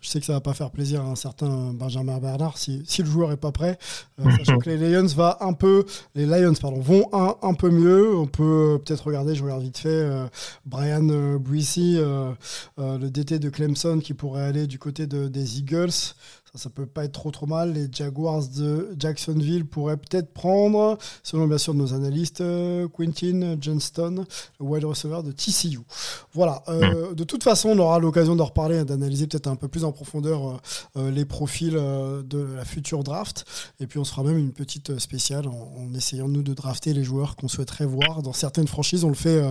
Je sais que ça va pas faire plaisir à un certain Benjamin Bernard si, si le joueur est pas prêt. Euh, sachant que les Lions va un peu, les Lions pardon, vont un, un peu mieux. On peut peut-être regarder, je regarde vite fait, euh, Brian euh, euh, euh, le DT de Clemson qui pourrait aller du côté de, des Eagles. Ça, ça peut pas être trop trop mal. Les Jaguars de Jacksonville pourraient peut-être prendre, selon bien sûr nos analystes, euh, Quentin Johnston, le wide receiver de TCU. Voilà. Euh, de toute façon, on aura l'occasion d'en reparler, d'analyser peut-être un peu plus en profondeur euh, les profils de la future draft. Et puis on se fera même une petite spéciale en, essayant nous de drafter les joueurs qu'on souhaiterait voir dans certaines franchises. On le fait,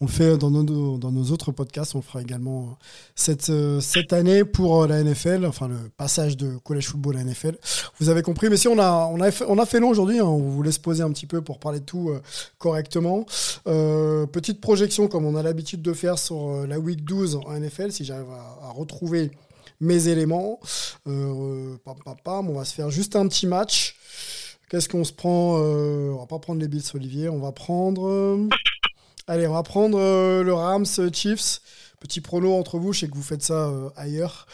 on le fait dans nos, dans nos autres podcasts. On le fera également cette, cette année pour la NFL, enfin le passage de collège football à NFL. Vous avez compris, mais si on a, on a, fait, on a fait long aujourd'hui, hein, on vous laisse poser un petit peu pour parler de tout correctement. petite projection, comme on a l'habitude de faire sur la week 12 en NFL, si j'arrive à, retrouver mes éléments. on va se faire juste un petit match. Qu'est-ce qu'on se prend On va pas prendre les Bills, Olivier, on va prendre... Allez, on va prendre euh, le Rams euh, Chiefs. Petit prono entre vous, je sais que vous faites ça euh, ailleurs.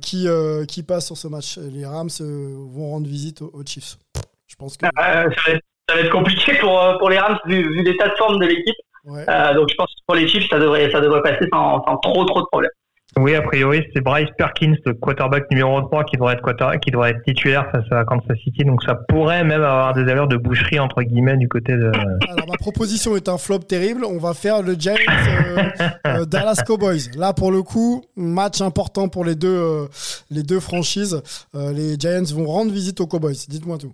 qui, qui passe sur ce match Les Rams vont rendre visite aux, Chiefs. Je pense que. ça, va être, compliqué pour, pour les Rams vu, l'état de forme de l'équipe. donc je pense que pour les Chiefs, ça devrait, ça devrait passer sans, sans trop trop de problèmes. Oui, a priori, c'est Bryce Perkins, le quarterback numéro 3, qui devrait être titulaire face à Kansas City. Donc ça pourrait même avoir des allures de boucherie entre guillemets du côté de. Alors ma proposition est un flop terrible. On va faire le Giants euh, euh, Dallas Cowboys. Là pour le coup, match important pour les deux euh, les deux franchises. les Giants vont rendre visite aux Cowboys. Dites-moi tout.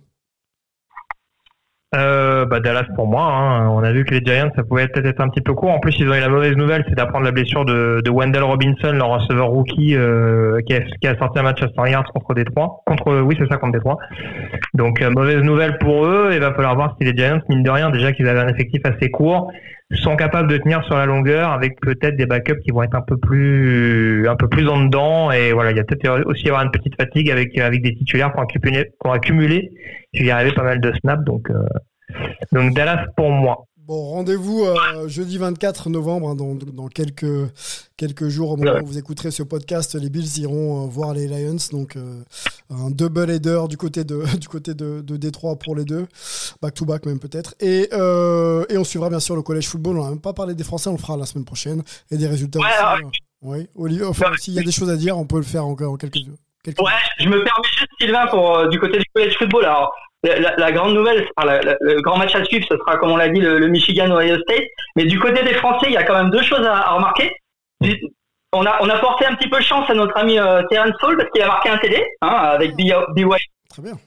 Euh, bah Dallas pour moi. Hein. On a vu que les Giants, ça pouvait peut-être être un petit peu court. En plus, ils ont eu la mauvaise nouvelle, c'est d'apprendre la blessure de, de Wendell Robinson, leur receveur rookie, euh, qui, a, qui, a, sorti un match à 100 yards contre Détroit. Contre, oui, c'est ça, contre Détroit. Donc, euh, mauvaise nouvelle pour eux. Il va falloir voir si les Giants, mine de rien, déjà qu'ils avaient un effectif assez court, sont capables de tenir sur la longueur avec peut-être des backups qui vont être un peu plus, un peu plus en dedans. Et voilà, il y a peut-être aussi avoir une petite fatigue avec, avec des titulaires qui ont accumulé, qui ont accumulé, y arrivé pas mal de snaps. Donc, euh, donc Dallas pour moi. Bon, rendez-vous euh, jeudi 24 novembre, hein, dans, dans, quelques, quelques jours, au moment où vous écouterez ce podcast, les Bills iront euh, voir les Lions. Donc, euh, un double header du côté de, du côté de, de Détroit pour les deux, back-to-back même peut-être. Et, et on suivra bien sûr le collège football. On n'a même pas parlé des Français, on le fera la semaine prochaine. Et des résultats aussi. Hein. Oui, Olivier, enfin, s'il y a des choses à dire, on peut le faire encore en quelques, quelques Ouais, je me permets juste, Sylvain, pour, du côté du collège football. Alors, la, grande nouvelle, le grand match à suivre, ce sera, comme on l'a dit, le, Michigan-Ohio State. Mais du côté des Français, il y a quand même deux choses à, remarquer. On a, on a porté un petit peu chance à notre ami euh, Terence Hall parce qu'il a marqué un TD hein, avec BY.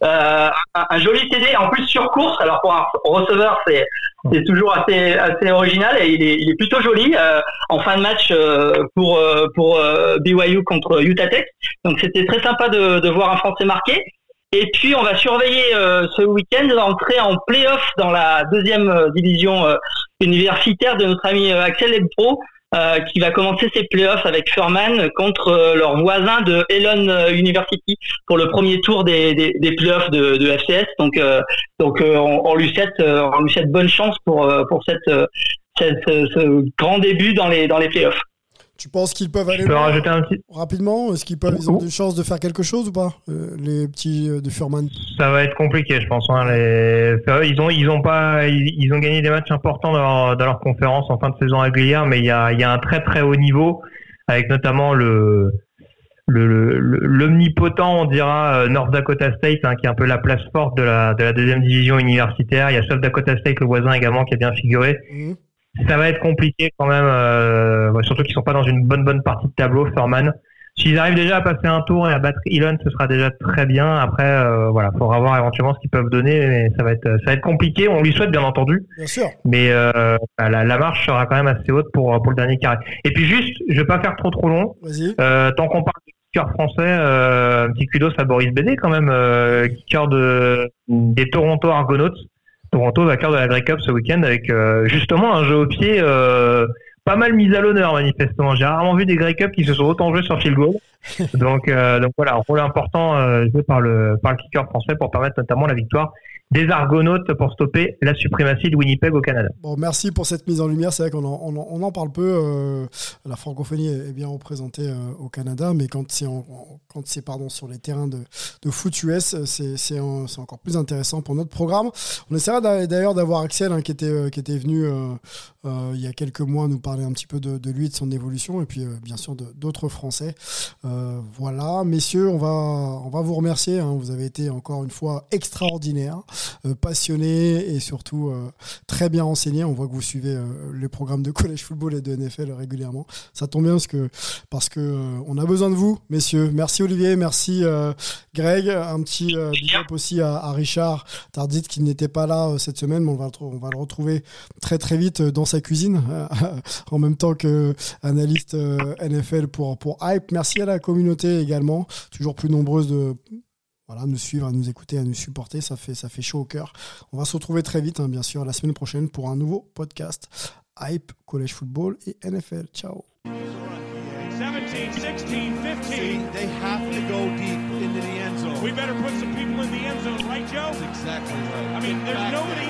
Euh, un, joli TD, en plus sur course. Alors pour un receveur, c'est c'est toujours assez assez original et il est, il est plutôt joli euh, en fin de match euh, pour pour BYU contre Utah Tech. Donc c'était très sympa de, de voir un Français marqué. Et puis on va surveiller euh, ce week-end l'entrée en play-off dans la deuxième euh, division euh, universitaire de notre ami Axel Lebro, qui va commencer ses playoffs avec Furman contre leur voisin de Elon University pour le premier tour des, des, des playoffs de, de, FCS. Donc, donc on, on, lui souhaite, on lui souhaite bonne chance pour pour cette, cette ce grand début dans les dans les playoffs. Tu penses qu'ils peuvent aller rapidement? Est-ce qu'ils peuvent ils ont des chances de faire quelque chose ou pas euh, les petits euh, de Furman? Ça va être compliqué, je pense. Hein, les... Ils ont ils ont pas ils, ont gagné des matchs importants dans leur, conférence en fin de saison régulière, mais il y a, il y a un très très haut niveau avec notamment le l'omnipotent, on dira, euh, North Dakota State, hein, qui est un peu la place forte de la, de la deuxième division universitaire. Il y a South Dakota State, le voisin également, qui a bien figuré. Mmh ça va être compliqué quand même, euh, surtout qu'ils sont pas dans une bonne bonne partie de tableau, Furman. S'ils arrivent déjà à passer un tour et à battre Elon, ce sera déjà très bien. Après, euh, voilà, faudra voir éventuellement ce qu'ils peuvent donner, mais ça va être ça va être compliqué. On lui souhaite bien entendu. Bien sûr. Mais euh, bah, la, la, marche sera quand même assez haute pour pour le dernier carré. Et puis juste, je vais pas faire trop trop long. Euh, tant qu'on parle de kicker français, euh, un petit kudos à Boris Bédé quand même, kicker de des Toronto Argonauts. Toronto vainqueur de la Grey Cup ce week-end avec euh, justement un jeu au pied euh, pas mal mis à l'honneur manifestement. J'ai rarement vu des Grey Cup qui se sont autant joués sur field goal. donc, euh, donc voilà, un rôle important joué par le par le kicker français pour permettre notamment la victoire des Argonautes pour stopper la suprématie de Winnipeg au Canada. Bon, merci pour cette mise en lumière. C'est vrai qu'on en, on en, parle peu. La francophonie est bien représentée au Canada, mais quand c'est quand c'est pardon sur les terrains de, de foot US, c'est, encore plus intéressant pour notre programme. On essaiera d'ailleurs d'avoir Axel hein, qui était euh, qui était venu il y a quelques mois nous parler un petit peu de, de lui, de son évolution, et puis bien sûr d'autres Français. voilà, messieurs, on va on va vous remercier. Hein. vous avez été encore une fois extraordinaire. passionné et surtout très bien renseigné. On voit que vous suivez les programmes de college football et de NFL régulièrement. Ça tombe bien parce que parce que on a besoin de vous, messieurs. Merci Olivier, merci Greg. Un petit big up aussi à, Richard Tardit qui n'était pas là cette semaine, mais on va, on va le retrouver très très vite dans sa cuisine en même temps que analyste NFL pour pour Hype. Merci à la communauté également, toujours plus nombreuse de voilà, nous suivre, à nous écouter, à nous supporter. Ça fait, ça fait chaud au cœur. On va se retrouver très vite, hein, bien sûr, la semaine prochaine pour un nouveau podcast Hype, College Football et NFL. Ciao. 17, 16, We better put some people in the end zone, right, Joe? That's exactly right. I mean, there's nobody